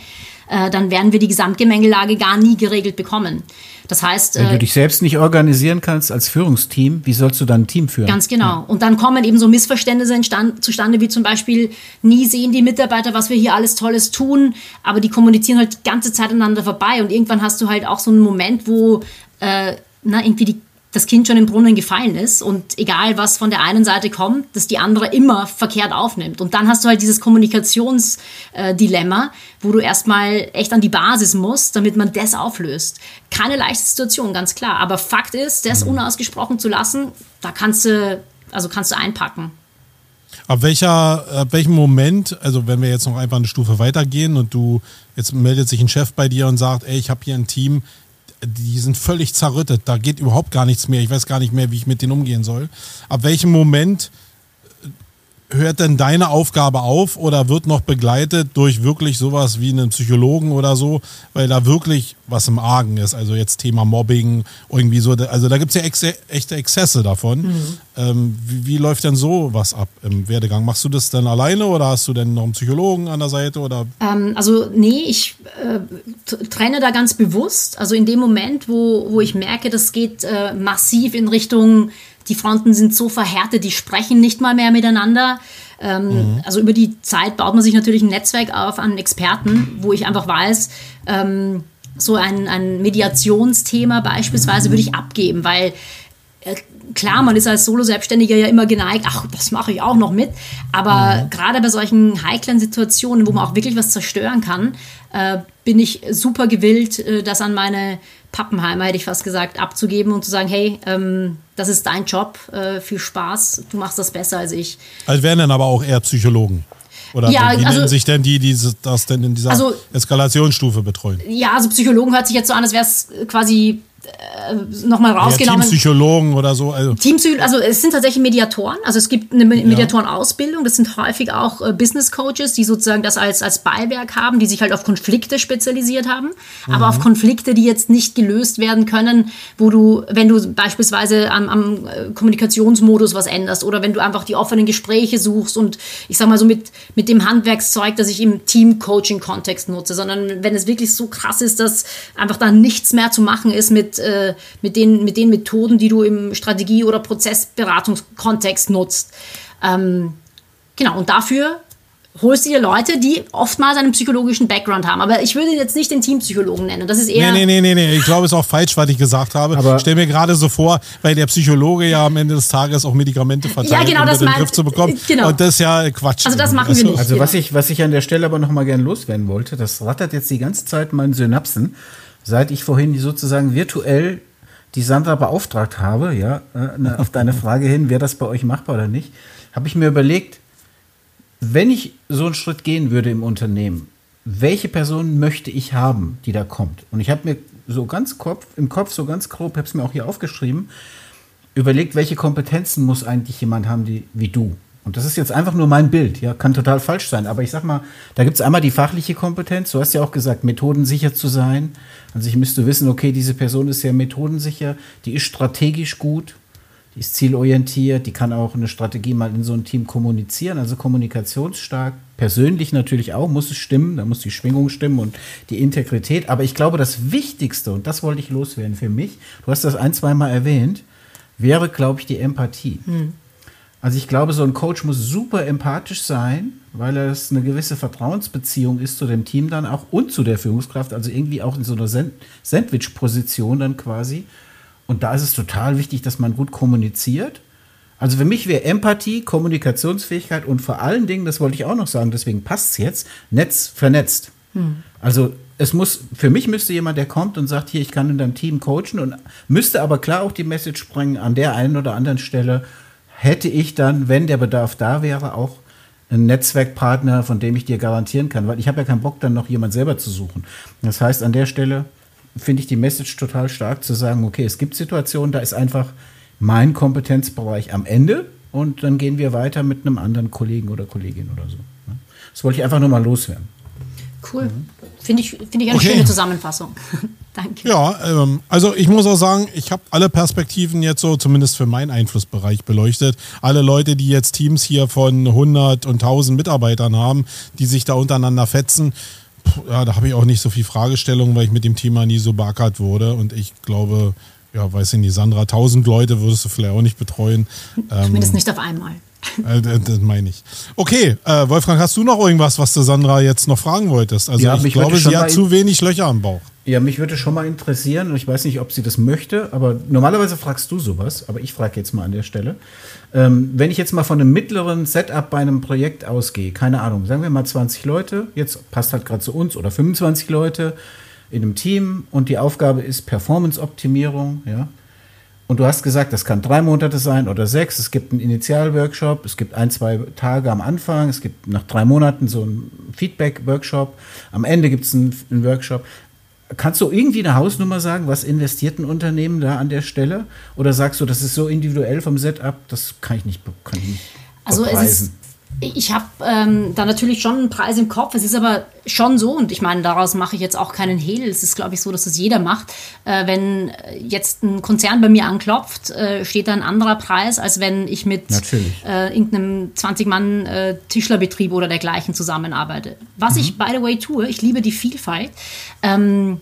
äh, dann werden wir die Gesamtgemengelage gar nie geregelt bekommen. Das heißt, wenn du äh, dich selbst nicht organisieren kannst als Führungsteam, wie sollst du dann ein Team führen? Ganz genau. Und dann kommen eben so Missverständnisse zustande, wie zum Beispiel nie sehen die Mitarbeiter, was wir hier alles Tolles tun, aber die kommunizieren halt die ganze Zeit aneinander vorbei und irgendwann hast du halt auch so einen Moment, wo äh, na, irgendwie die, das Kind schon im Brunnen gefallen ist und egal was von der einen Seite kommt, dass die andere immer verkehrt aufnimmt. Und dann hast du halt dieses Kommunikationsdilemma, äh, wo du erstmal echt an die Basis musst, damit man das auflöst. Keine leichte Situation, ganz klar. Aber Fakt ist, das mhm. unausgesprochen zu lassen, da kannst du, also kannst du einpacken. Ab, welcher, ab welchem Moment, also wenn wir jetzt noch einfach eine Stufe weitergehen und du, jetzt meldet sich ein Chef bei dir und sagt, ey, ich habe hier ein Team, die sind völlig zerrüttet. Da geht überhaupt gar nichts mehr. Ich weiß gar nicht mehr, wie ich mit denen umgehen soll. Ab welchem Moment hört denn deine Aufgabe auf oder wird noch begleitet durch wirklich sowas wie einen Psychologen oder so, weil da wirklich was im Argen ist? Also jetzt Thema Mobbing, irgendwie so. Also da gibt es ja ex echte Exzesse davon. Mhm. Ähm, wie, wie, läuft denn so was ab im Werdegang? Machst du das dann alleine oder hast du denn noch einen Psychologen an der Seite? Oder? Ähm, also nee, ich äh, trenne da ganz bewusst. Also in dem Moment, wo, wo ich merke, das geht äh, massiv in Richtung die Fronten sind so verhärtet, die sprechen nicht mal mehr miteinander. Ähm, mhm. Also über die Zeit baut man sich natürlich ein Netzwerk auf an Experten, wo ich einfach weiß, ähm, so ein, ein Mediationsthema beispielsweise würde ich abgeben, weil äh, klar, man ist als Solo-Selbstständiger ja immer geneigt, ach, das mache ich auch noch mit. Aber mhm. gerade bei solchen heiklen Situationen, wo man auch wirklich was zerstören kann, äh, bin ich super gewillt, äh, das an meine Pappenheimer, hätte ich fast gesagt, abzugeben und zu sagen, hey, ähm, das ist dein Job, äh, viel Spaß, du machst das besser als ich. Also wären dann aber auch eher Psychologen. Oder ja, wie also, nennen sich denn die, die das denn in dieser also, Eskalationsstufe betreuen? Ja, also Psychologen hört sich jetzt so an, als wäre es quasi äh, nochmal rausgenommen. Ja, Teampsychologen oder so. Also. Teampsychologen, also es sind tatsächlich Mediatoren. Also es gibt eine Mediatorenausbildung. Das sind häufig auch äh, Business Coaches, die sozusagen das als, als Beiwerk haben, die sich halt auf Konflikte spezialisiert haben. Mhm. Aber auf Konflikte, die jetzt nicht gelöst werden können, wo du, wenn du beispielsweise am, am äh, Kommunikationsmodus was änderst oder wenn du einfach die offenen Gespräche suchst und ich sag mal so mit, mit dem Handwerkszeug, das ich im Team-Coaching-Kontext nutze, sondern wenn es wirklich so krass ist, dass einfach da nichts mehr zu machen ist mit mit, äh, mit, den, mit den Methoden, die du im Strategie- oder Prozessberatungskontext nutzt. Ähm, genau, und dafür holst du dir Leute, die oftmals einen psychologischen Background haben. Aber ich würde jetzt nicht den Teampsychologen nennen. Das ist eher. Nee, nee, nee, nee, nee. Ich glaube, es ist auch falsch, was ich gesagt habe. Aber Stell mir gerade so vor, weil der Psychologe ja am Ende des Tages auch Medikamente verteilt, ja, genau, um das den Griff zu bekommen. Genau. Und das ist ja Quatsch. Also das machen wir nicht. Also was ich, was ich an der Stelle aber noch mal gerne loswerden wollte, das rattert jetzt die ganze Zeit meinen Synapsen, seit ich vorhin sozusagen virtuell die Sandra beauftragt habe, ja, äh, auf deine Frage hin, wäre das bei euch machbar oder nicht, habe ich mir überlegt, wenn ich so einen Schritt gehen würde im Unternehmen, welche Person möchte ich haben, die da kommt? Und ich habe mir so ganz Kopf, im Kopf, so ganz grob, habe es mir auch hier aufgeschrieben, überlegt, welche Kompetenzen muss eigentlich jemand haben, die, wie du? Und das ist jetzt einfach nur mein Bild, ja, kann total falsch sein. Aber ich sag mal, da gibt es einmal die fachliche Kompetenz. Du hast ja auch gesagt, methodensicher zu sein. Also ich müsste wissen, okay, diese Person ist ja methodensicher, die ist strategisch gut, die ist zielorientiert, die kann auch eine Strategie mal in so einem Team kommunizieren, also kommunikationsstark. Persönlich natürlich auch, muss es stimmen, da muss die Schwingung stimmen und die Integrität. Aber ich glaube, das Wichtigste, und das wollte ich loswerden für mich, du hast das ein, zweimal erwähnt, wäre, glaube ich, die Empathie. Hm. Also ich glaube, so ein Coach muss super empathisch sein, weil es eine gewisse Vertrauensbeziehung ist zu dem Team dann auch und zu der Führungskraft, also irgendwie auch in so einer Sandwich-Position dann quasi. Und da ist es total wichtig, dass man gut kommuniziert. Also für mich wäre Empathie, Kommunikationsfähigkeit und vor allen Dingen, das wollte ich auch noch sagen, deswegen passt es jetzt, Netz vernetzt. Hm. Also es muss, für mich müsste jemand, der kommt und sagt, hier, ich kann in deinem Team coachen und müsste aber klar auch die Message sprengen, an der einen oder anderen Stelle hätte ich dann, wenn der Bedarf da wäre, auch einen Netzwerkpartner, von dem ich dir garantieren kann, weil ich habe ja keinen Bock, dann noch jemand selber zu suchen. Das heißt, an der Stelle finde ich die Message total stark zu sagen, okay, es gibt Situationen, da ist einfach mein Kompetenzbereich am Ende und dann gehen wir weiter mit einem anderen Kollegen oder Kollegin oder so. Das wollte ich einfach nur mal loswerden. Cool. Mhm. Finde ich, find ich eine okay. schöne Zusammenfassung. Danke. Ja, ähm, also ich muss auch sagen, ich habe alle Perspektiven jetzt so, zumindest für meinen Einflussbereich beleuchtet. Alle Leute, die jetzt Teams hier von 100 und 1000 Mitarbeitern haben, die sich da untereinander fetzen, ja, da habe ich auch nicht so viel Fragestellungen, weil ich mit dem Thema nie so beackert wurde. Und ich glaube, ja, weiß ich nicht, Sandra, 1000 Leute würdest du vielleicht auch nicht betreuen. Zumindest ähm, nicht auf einmal. Äh, das meine ich. Okay, äh, Wolfgang, hast du noch irgendwas, was du Sandra jetzt noch fragen wolltest? Also ja, ich glaube, sie hat zu wenig Löcher am Bauch. Ja, mich würde schon mal interessieren, und ich weiß nicht, ob sie das möchte, aber normalerweise fragst du sowas, aber ich frage jetzt mal an der Stelle. Ähm, wenn ich jetzt mal von einem mittleren Setup bei einem Projekt ausgehe, keine Ahnung, sagen wir mal 20 Leute, jetzt passt halt gerade zu uns, oder 25 Leute in einem Team und die Aufgabe ist Performance-Optimierung, ja. Und du hast gesagt, das kann drei Monate sein oder sechs. Es gibt einen Initialworkshop, es gibt ein, zwei Tage am Anfang, es gibt nach drei Monaten so einen Feedback-Workshop, am Ende gibt es einen, einen Workshop. Kannst du irgendwie eine Hausnummer sagen, was investiert ein Unternehmen da an der Stelle? Oder sagst du, das ist so individuell vom Setup, das kann ich nicht, kann ich nicht Also bepreisen. es ist, ich habe ähm, da natürlich schon einen Preis im Kopf. Es ist aber schon so, und ich meine, daraus mache ich jetzt auch keinen Hehl. Es ist, glaube ich, so, dass das jeder macht. Äh, wenn jetzt ein Konzern bei mir anklopft, äh, steht da ein anderer Preis, als wenn ich mit äh, irgendeinem 20-Mann-Tischlerbetrieb oder dergleichen zusammenarbeite. Was mhm. ich, by the way, tue, ich liebe die Vielfalt. Ähm,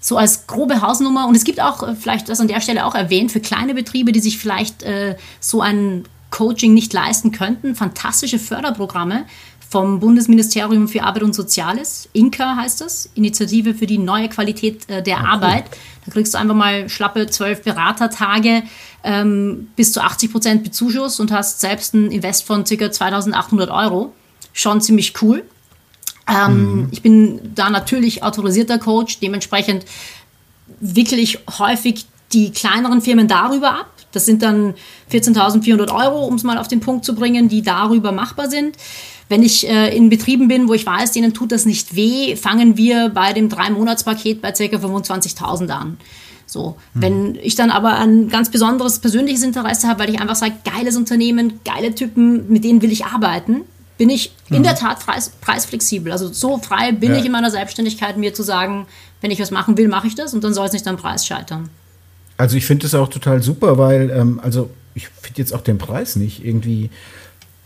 so als grobe Hausnummer. Und es gibt auch, äh, vielleicht das an der Stelle auch erwähnt, für kleine Betriebe, die sich vielleicht äh, so ein Coaching nicht leisten könnten. Fantastische Förderprogramme vom Bundesministerium für Arbeit und Soziales. INKA heißt das, Initiative für die neue Qualität äh, der okay. Arbeit. Da kriegst du einfach mal schlappe zwölf Beratertage, ähm, bis zu 80 Prozent Bezuschuss und hast selbst ein Invest von ca. 2800 Euro. Schon ziemlich cool. Ähm, mhm. Ich bin da natürlich autorisierter Coach, dementsprechend wickle ich häufig die kleineren Firmen darüber ab. Das sind dann 14.400 Euro, um es mal auf den Punkt zu bringen, die darüber machbar sind. Wenn ich äh, in Betrieben bin, wo ich weiß, denen tut das nicht weh, fangen wir bei dem Drei-Monats-Paket bei ca. 25.000 an. So, mhm. wenn ich dann aber ein ganz besonderes persönliches Interesse habe, weil ich einfach sage, geiles Unternehmen, geile Typen, mit denen will ich arbeiten, bin ich mhm. in der Tat preis, preisflexibel. Also so frei bin ja. ich in meiner Selbstständigkeit, mir zu sagen, wenn ich was machen will, mache ich das und dann soll es nicht am Preis scheitern. Also ich finde das auch total super, weil, ähm, also ich finde jetzt auch den Preis nicht irgendwie.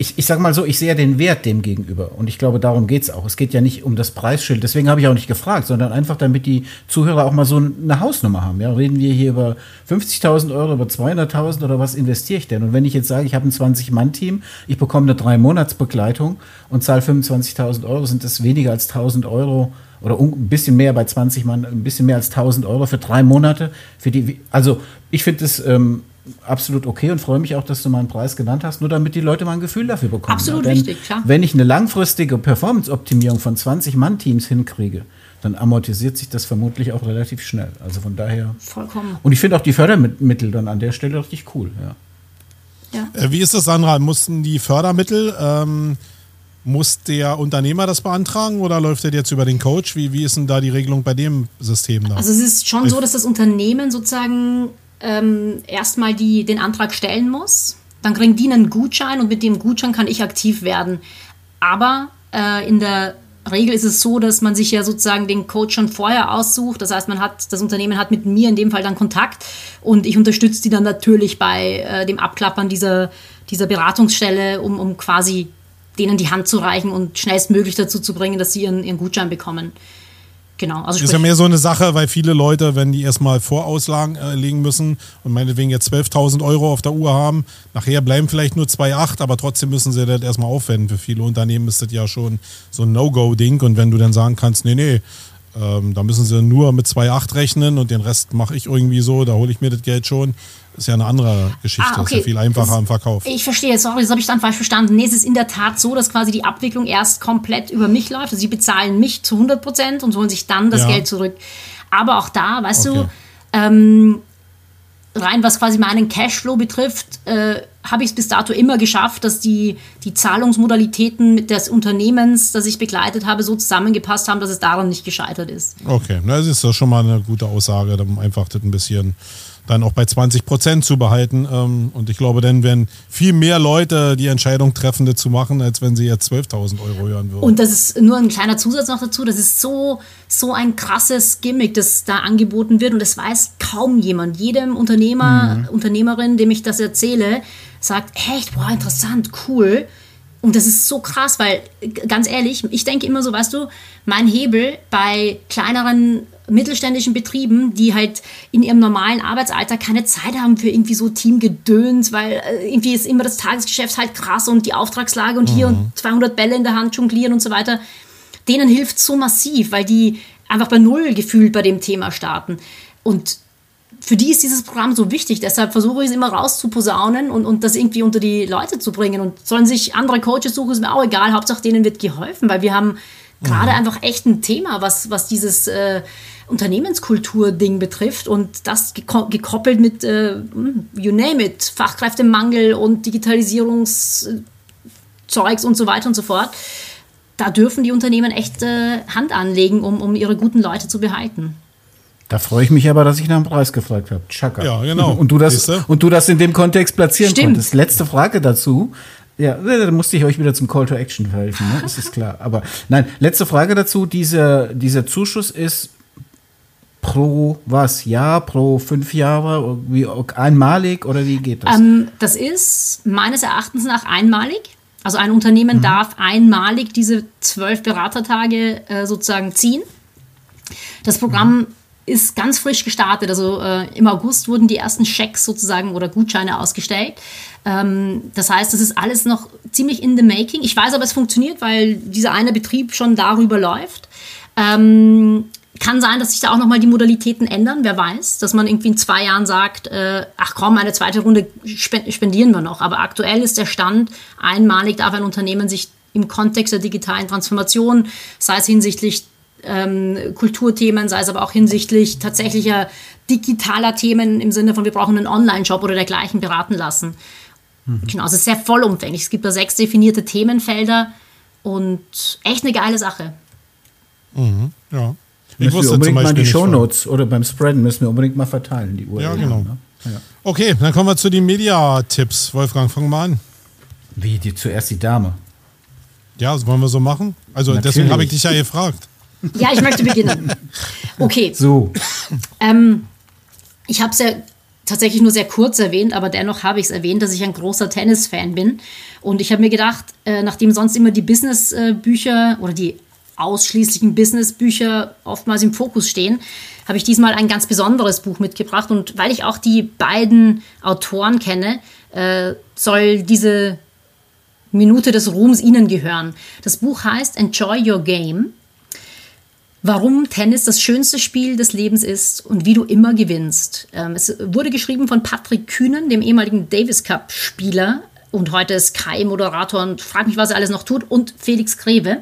Ich, ich sag mal so, ich sehe ja den Wert dem gegenüber. Und ich glaube, darum geht's auch. Es geht ja nicht um das Preisschild. Deswegen habe ich auch nicht gefragt, sondern einfach, damit die Zuhörer auch mal so eine Hausnummer haben. Ja, reden wir hier über 50.000 Euro, über 200.000 oder was investiere ich denn? Und wenn ich jetzt sage, ich habe ein 20-Mann-Team, ich bekomme eine drei monats und zahle 25.000 Euro, sind das weniger als 1.000 Euro oder ein bisschen mehr bei 20 Mann, ein bisschen mehr als 1000 Euro für drei Monate. Für die, also ich finde es ähm, absolut okay und freue mich auch, dass du meinen Preis genannt hast, nur damit die Leute mal ein Gefühl dafür bekommen. Absolut ja. wichtig, klar. Wenn ich eine langfristige Performance-Optimierung von 20-Mann-Teams hinkriege, dann amortisiert sich das vermutlich auch relativ schnell. Also von daher. Vollkommen. Und ich finde auch die Fördermittel dann an der Stelle richtig cool, ja. Ja. Äh, wie ist das, Sandra? Mussten die Fördermittel, ähm, muss der Unternehmer das beantragen oder läuft der jetzt über den Coach? Wie, wie ist denn da die Regelung bei dem System da? Also es ist schon so, dass das Unternehmen sozusagen ähm, erstmal die, den Antrag stellen muss. Dann kriegen die einen Gutschein und mit dem Gutschein kann ich aktiv werden. Aber äh, in der Regel ist es so, dass man sich ja sozusagen den Coach schon vorher aussucht. Das heißt, man hat, das Unternehmen hat mit mir in dem Fall dann Kontakt und ich unterstütze die dann natürlich bei äh, dem Abklappern dieser, dieser Beratungsstelle, um, um quasi denen die Hand zu reichen und schnellstmöglich dazu zu bringen, dass sie ihren, ihren Gutschein bekommen. Genau. Also ist ja mehr so eine Sache, weil viele Leute, wenn die erstmal Vorauslagen äh, legen müssen und meinetwegen jetzt 12.000 Euro auf der Uhr haben, nachher bleiben vielleicht nur 2,8, aber trotzdem müssen sie das erstmal aufwenden. Für viele Unternehmen ist das ja schon so ein No-Go-Ding und wenn du dann sagen kannst, nee, nee, ähm, da müssen sie nur mit 2,8 rechnen und den Rest mache ich irgendwie so, da hole ich mir das Geld schon, ist ja eine andere Geschichte, ah, okay. ist ja viel einfacher das, im Verkauf. Ich verstehe, sorry, das habe ich dann falsch verstanden. Nee, es ist in der Tat so, dass quasi die Abwicklung erst komplett über mich läuft. Also sie bezahlen mich zu 100 Prozent und holen sich dann das ja. Geld zurück. Aber auch da, weißt okay. du, ähm, rein was quasi meinen Cashflow betrifft, äh, habe ich es bis dato immer geschafft, dass die, die Zahlungsmodalitäten des Unternehmens, das ich begleitet habe, so zusammengepasst haben, dass es daran nicht gescheitert ist. Okay, das ist doch schon mal eine gute Aussage, um einfach das ein bisschen dann auch bei 20 Prozent zu behalten. Ähm, und ich glaube, dann werden viel mehr Leute die Entscheidung treffen, das zu machen, als wenn sie jetzt 12.000 Euro hören würden. Und das ist nur ein kleiner Zusatz noch dazu. Das ist so, so ein krasses Gimmick, das da angeboten wird. Und das weiß kaum jemand. Jedem Unternehmer, mhm. Unternehmerin, dem ich das erzähle, sagt, echt, boah, interessant, cool. Und das ist so krass, weil ganz ehrlich, ich denke immer so, weißt du, mein Hebel bei kleineren mittelständischen Betrieben, die halt in ihrem normalen Arbeitsalter keine Zeit haben für irgendwie so Teamgedöns, weil äh, irgendwie ist immer das Tagesgeschäft halt krass und die Auftragslage und mhm. hier und 200 Bälle in der Hand jonglieren und so weiter. Denen hilft so massiv, weil die einfach bei Null gefühlt bei dem Thema starten. Und für die ist dieses Programm so wichtig. Deshalb versuche ich es immer rauszuposaunen und, und das irgendwie unter die Leute zu bringen. Und sollen sich andere Coaches suchen, ist mir auch egal. Hauptsache denen wird geholfen, weil wir haben gerade mhm. einfach echt ein Thema, was, was dieses äh, Unternehmenskultur-Ding betrifft und das gekoppelt mit, äh, you name it, Fachkräftemangel und Digitalisierungszeugs und so weiter und so fort. Da dürfen die Unternehmen echt äh, Hand anlegen, um, um ihre guten Leute zu behalten. Da freue ich mich aber, dass ich nach dem Preis gefragt habe. Chaka. Ja, genau. Und du das, und du das in dem Kontext platzieren Stimmt. konntest. Letzte Frage dazu. Ja, da musste ich euch wieder zum Call to Action verhelfen, ne? das ist klar. Aber nein, letzte Frage dazu. Dieser, dieser Zuschuss ist pro was? Jahr, pro fünf Jahre? Wie, einmalig oder wie geht das? Ähm, das ist meines Erachtens nach einmalig. Also ein Unternehmen mhm. darf einmalig diese zwölf Beratertage äh, sozusagen ziehen. Das Programm mhm. ist ganz frisch gestartet. Also äh, im August wurden die ersten Schecks sozusagen oder Gutscheine ausgestellt. Ähm, das heißt, das ist alles noch ziemlich in the making. Ich weiß aber, es funktioniert, weil dieser eine Betrieb schon darüber läuft. Ähm, kann sein, dass sich da auch nochmal die Modalitäten ändern, wer weiß, dass man irgendwie in zwei Jahren sagt, äh, ach komm, eine zweite Runde spendieren wir noch. Aber aktuell ist der Stand, einmalig darf ein Unternehmen sich im Kontext der digitalen Transformation, sei es hinsichtlich ähm, Kulturthemen, sei es aber auch hinsichtlich tatsächlicher digitaler Themen im Sinne von, wir brauchen einen Online-Shop oder dergleichen beraten lassen. Mhm. Genau, es ist sehr vollumfänglich. Es gibt da sechs definierte Themenfelder und echt eine geile Sache. Mhm, ja. Ich müssen wir unbedingt mal die Shownotes oder beim Spreaden müssen wir unbedingt mal verteilen, die URL. Ja, genau. Ne? Ja. Okay, dann kommen wir zu den Media-Tipps. Wolfgang, fang mal an. Wie, die, zuerst die Dame? Ja, das wollen wir so machen. Also Natürlich. deswegen habe ich dich ja gefragt. Ja, ich möchte beginnen. Okay. So. Ähm, ich habe es ja tatsächlich nur sehr kurz erwähnt, aber dennoch habe ich es erwähnt, dass ich ein großer Tennis-Fan bin. Und ich habe mir gedacht, äh, nachdem sonst immer die Business-Bücher oder die ausschließlichen Business-Bücher oftmals im Fokus stehen, habe ich diesmal ein ganz besonderes Buch mitgebracht. Und weil ich auch die beiden Autoren kenne, äh, soll diese Minute des Ruhms ihnen gehören. Das Buch heißt Enjoy Your Game. Warum Tennis das schönste Spiel des Lebens ist und wie du immer gewinnst. Ähm, es wurde geschrieben von Patrick Kühnen, dem ehemaligen Davis Cup-Spieler und heute Sky-Moderator und frag mich, was er alles noch tut, und Felix Greve.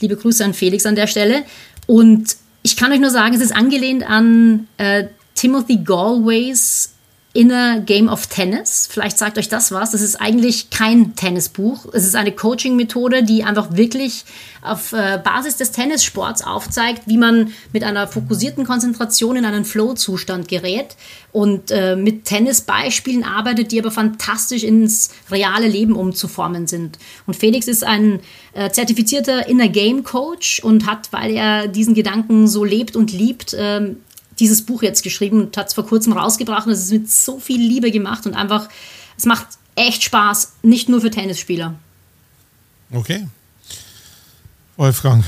Liebe Grüße an Felix an der Stelle. Und ich kann euch nur sagen, es ist angelehnt an äh, Timothy Galways Inner Game of Tennis. Vielleicht sagt euch das was. Das ist eigentlich kein Tennisbuch. Es ist eine Coaching-Methode, die einfach wirklich auf äh, Basis des Tennissports aufzeigt, wie man mit einer fokussierten Konzentration in einen Flow-Zustand gerät und äh, mit Tennisbeispielen arbeitet, die aber fantastisch ins reale Leben umzuformen sind. Und Felix ist ein äh, zertifizierter Inner Game Coach und hat, weil er diesen Gedanken so lebt und liebt, ähm, dieses Buch jetzt geschrieben und hat es vor kurzem rausgebracht. Und es ist mit so viel Liebe gemacht und einfach, es macht echt Spaß, nicht nur für Tennisspieler. Okay. Wolfgang.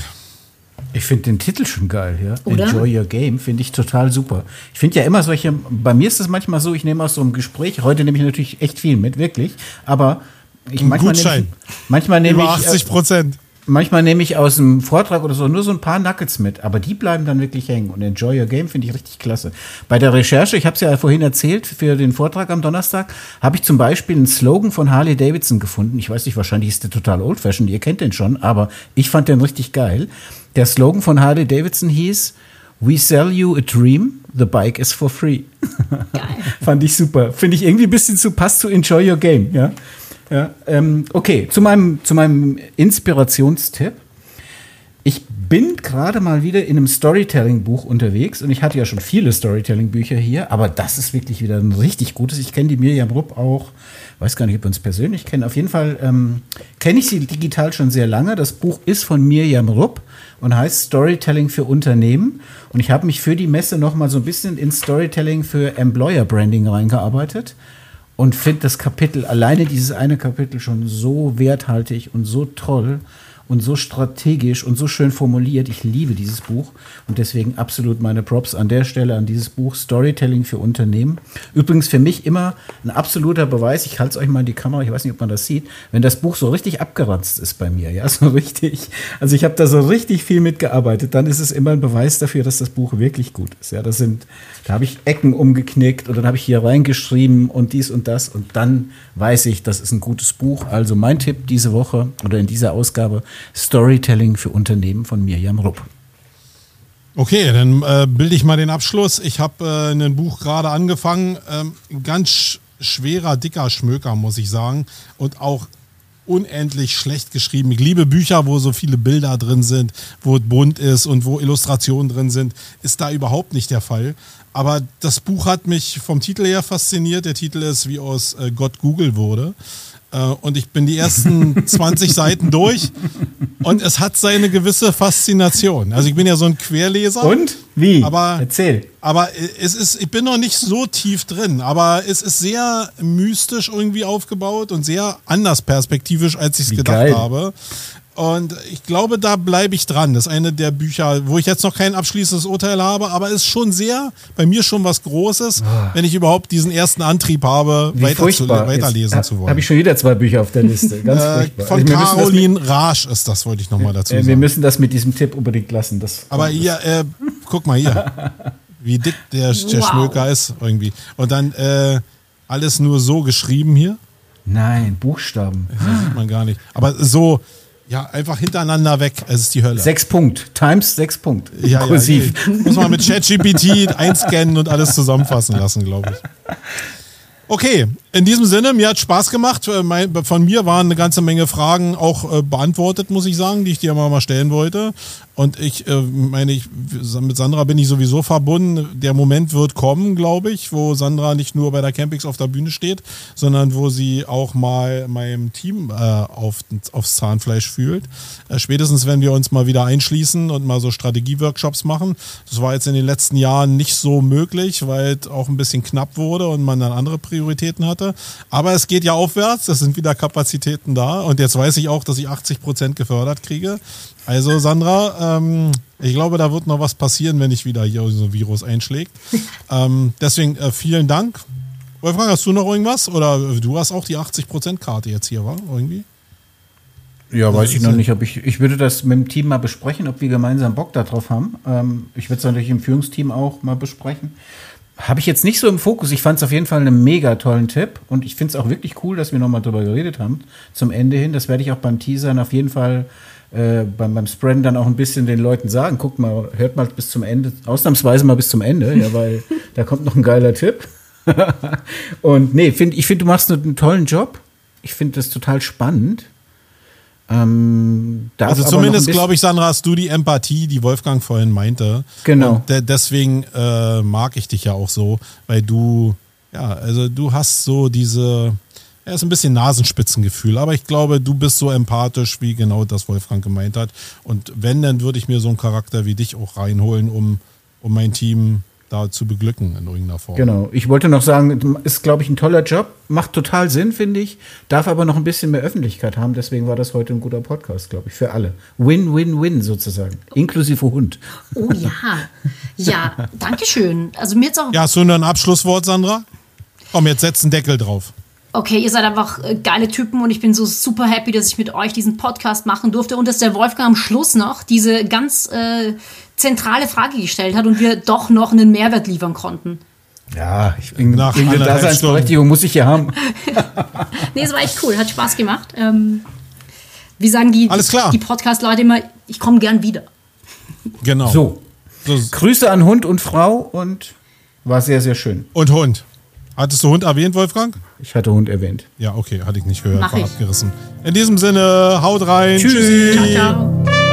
Ich finde den Titel schon geil, ja. Oder? Enjoy Your Game finde ich total super. Ich finde ja immer solche, bei mir ist es manchmal so, ich nehme aus so einem Gespräch, heute nehme ich natürlich echt viel mit, wirklich, aber ich manchmal nehme ich, manchmal nehme ich 80 äh, Prozent manchmal nehme ich aus dem Vortrag oder so nur so ein paar Nuggets mit, aber die bleiben dann wirklich hängen. Und Enjoy Your Game finde ich richtig klasse. Bei der Recherche, ich habe es ja vorhin erzählt, für den Vortrag am Donnerstag, habe ich zum Beispiel einen Slogan von Harley Davidson gefunden. Ich weiß nicht, wahrscheinlich ist der total old-fashioned, ihr kennt den schon, aber ich fand den richtig geil. Der Slogan von Harley Davidson hieß, We sell you a dream, the bike is for free. Geil. fand ich super. Finde ich irgendwie ein bisschen zu, passt zu Enjoy Your Game, ja. Ja, ähm, okay, zu meinem, zu meinem Inspirationstipp. Ich bin gerade mal wieder in einem Storytelling-Buch unterwegs und ich hatte ja schon viele Storytelling-Bücher hier, aber das ist wirklich wieder ein richtig gutes. Ich kenne die Mirjam Rupp auch, weiß gar nicht, ob wir uns persönlich kennen. Auf jeden Fall ähm, kenne ich sie digital schon sehr lange. Das Buch ist von Mirjam Rupp und heißt Storytelling für Unternehmen. Und ich habe mich für die Messe noch mal so ein bisschen in Storytelling für Employer Branding reingearbeitet und finde das Kapitel, alleine dieses eine Kapitel schon so werthaltig und so toll und so strategisch und so schön formuliert. Ich liebe dieses Buch und deswegen absolut meine Props an der Stelle an dieses Buch Storytelling für Unternehmen. Übrigens für mich immer ein absoluter Beweis. Ich halte es euch mal in die Kamera, ich weiß nicht, ob man das sieht, wenn das Buch so richtig abgeranzt ist bei mir, ja, so richtig. Also ich habe da so richtig viel mitgearbeitet, dann ist es immer ein Beweis dafür, dass das Buch wirklich gut ist. Ja, das sind, da habe ich Ecken umgeknickt und dann habe ich hier reingeschrieben und dies und das und dann weiß ich, das ist ein gutes Buch. Also mein Tipp diese Woche oder in dieser Ausgabe Storytelling für Unternehmen von Mirjam Rupp. Okay, dann äh, bilde ich mal den Abschluss. Ich habe äh, ein Buch gerade angefangen. Ähm, ganz schwerer, dicker Schmöker, muss ich sagen. Und auch unendlich schlecht geschrieben. Ich liebe Bücher, wo so viele Bilder drin sind, wo es bunt ist und wo Illustrationen drin sind. Ist da überhaupt nicht der Fall. Aber das Buch hat mich vom Titel her fasziniert. Der Titel ist, wie aus äh, Gott Google wurde. Äh, und ich bin die ersten 20 Seiten durch und es hat seine gewisse Faszination. Also ich bin ja so ein Querleser. Und? Wie? Aber, Erzähl. Aber es ist, ich bin noch nicht so tief drin, aber es ist sehr mystisch irgendwie aufgebaut und sehr anders perspektivisch, als ich es gedacht geil. habe. Und ich glaube, da bleibe ich dran. Das ist eine der Bücher, wo ich jetzt noch kein abschließendes Urteil habe, aber ist schon sehr, bei mir schon was Großes, oh. wenn ich überhaupt diesen ersten Antrieb habe, weiter zu, weiterlesen jetzt, zu wollen. Habe ich schon wieder zwei Bücher auf der Liste. Ganz äh, Von also Caroline Rasch ist das, wollte ich nochmal dazu äh, sagen. Wir müssen das mit diesem Tipp unbedingt lassen. Das aber hier, äh, guck mal hier, wie dick der, der wow. Schmöker ist irgendwie. Und dann äh, alles nur so geschrieben hier. Nein, Buchstaben. Das sieht man gar nicht. Aber so, ja, einfach hintereinander weg. Es ist die Hölle. Sechs Punkt. Times sechs Punkt. Ja, Kursiv. Ja, muss man mit ChatGPT einscannen und alles zusammenfassen lassen, glaube ich. Okay, In diesem Sinne, mir hat Spaß gemacht. Äh, von mir waren eine ganze Menge Fragen auch äh, beantwortet, muss ich sagen, die ich dir mal stellen wollte. Und ich äh, meine, ich, mit Sandra bin ich sowieso verbunden. Der Moment wird kommen, glaube ich, wo Sandra nicht nur bei der Campix auf der Bühne steht, sondern wo sie auch mal meinem Team äh, auf, aufs Zahnfleisch fühlt. Äh, spätestens, wenn wir uns mal wieder einschließen und mal so Strategieworkshops machen. Das war jetzt in den letzten Jahren nicht so möglich, weil es auch ein bisschen knapp wurde und man dann andere Prioritäten hatte. Aber es geht ja aufwärts, es sind wieder Kapazitäten da. Und jetzt weiß ich auch, dass ich 80 Prozent gefördert kriege. Also Sandra, ähm, ich glaube, da wird noch was passieren, wenn ich wieder hier so ein Virus einschlägt. ähm, deswegen äh, vielen Dank. Wolfgang, hast du noch irgendwas? Oder du hast auch die 80%-Karte jetzt hier, war? Irgendwie? Ja, weiß ich noch nicht. Ob ich, ich würde das mit dem Team mal besprechen, ob wir gemeinsam Bock darauf haben. Ähm, ich würde es natürlich im Führungsteam auch mal besprechen. Habe ich jetzt nicht so im Fokus. Ich fand es auf jeden Fall einen mega tollen Tipp und ich finde es auch wirklich cool, dass wir nochmal drüber geredet haben zum Ende hin. Das werde ich auch beim Teasern auf jeden Fall äh, beim, beim Spreaden dann auch ein bisschen den Leuten sagen, guckt mal, hört mal bis zum Ende, ausnahmsweise mal bis zum Ende, ja, weil da kommt noch ein geiler Tipp. und nee, find, ich finde, du machst einen tollen Job. Ich finde das total spannend. Ähm, also zumindest glaube ich, Sandra, hast du die Empathie, die Wolfgang vorhin meinte. Genau. De deswegen äh, mag ich dich ja auch so, weil du, ja, also du hast so diese, er ist ein bisschen Nasenspitzengefühl, aber ich glaube, du bist so empathisch, wie genau das Wolfgang gemeint hat. Und wenn, dann würde ich mir so einen Charakter wie dich auch reinholen, um, um mein Team da zu beglücken in irgendeiner Form. Genau. Ich wollte noch sagen, ist, glaube ich, ein toller Job. Macht total Sinn, finde ich. Darf aber noch ein bisschen mehr Öffentlichkeit haben. Deswegen war das heute ein guter Podcast, glaube ich, für alle. Win, win, win sozusagen. Inklusive Hund. Oh ja. Ja, danke schön. Also mir jetzt auch. Ja, hast du noch ein Abschlusswort, Sandra? Komm, jetzt setz einen Deckel drauf okay, ihr seid einfach äh, geile Typen und ich bin so super happy, dass ich mit euch diesen Podcast machen durfte und dass der Wolfgang am Schluss noch diese ganz äh, zentrale Frage gestellt hat und wir doch noch einen Mehrwert liefern konnten. Ja, ich bin nach einer Daseinsberechtigung muss ich ja haben. nee, es war echt cool, hat Spaß gemacht. Ähm, wie sagen die, Alles klar. die Podcast-Leute immer, ich komme gern wieder. Genau. So. Grüße an Hund und Frau und war sehr, sehr schön. Und Hund. Hattest du Hund erwähnt, Wolfgang? Ich hatte Hund erwähnt. Ja, okay, hatte ich nicht gehört, Mach war ich. abgerissen. In diesem Sinne, haut rein. Tschüssi. Ciao, ciao.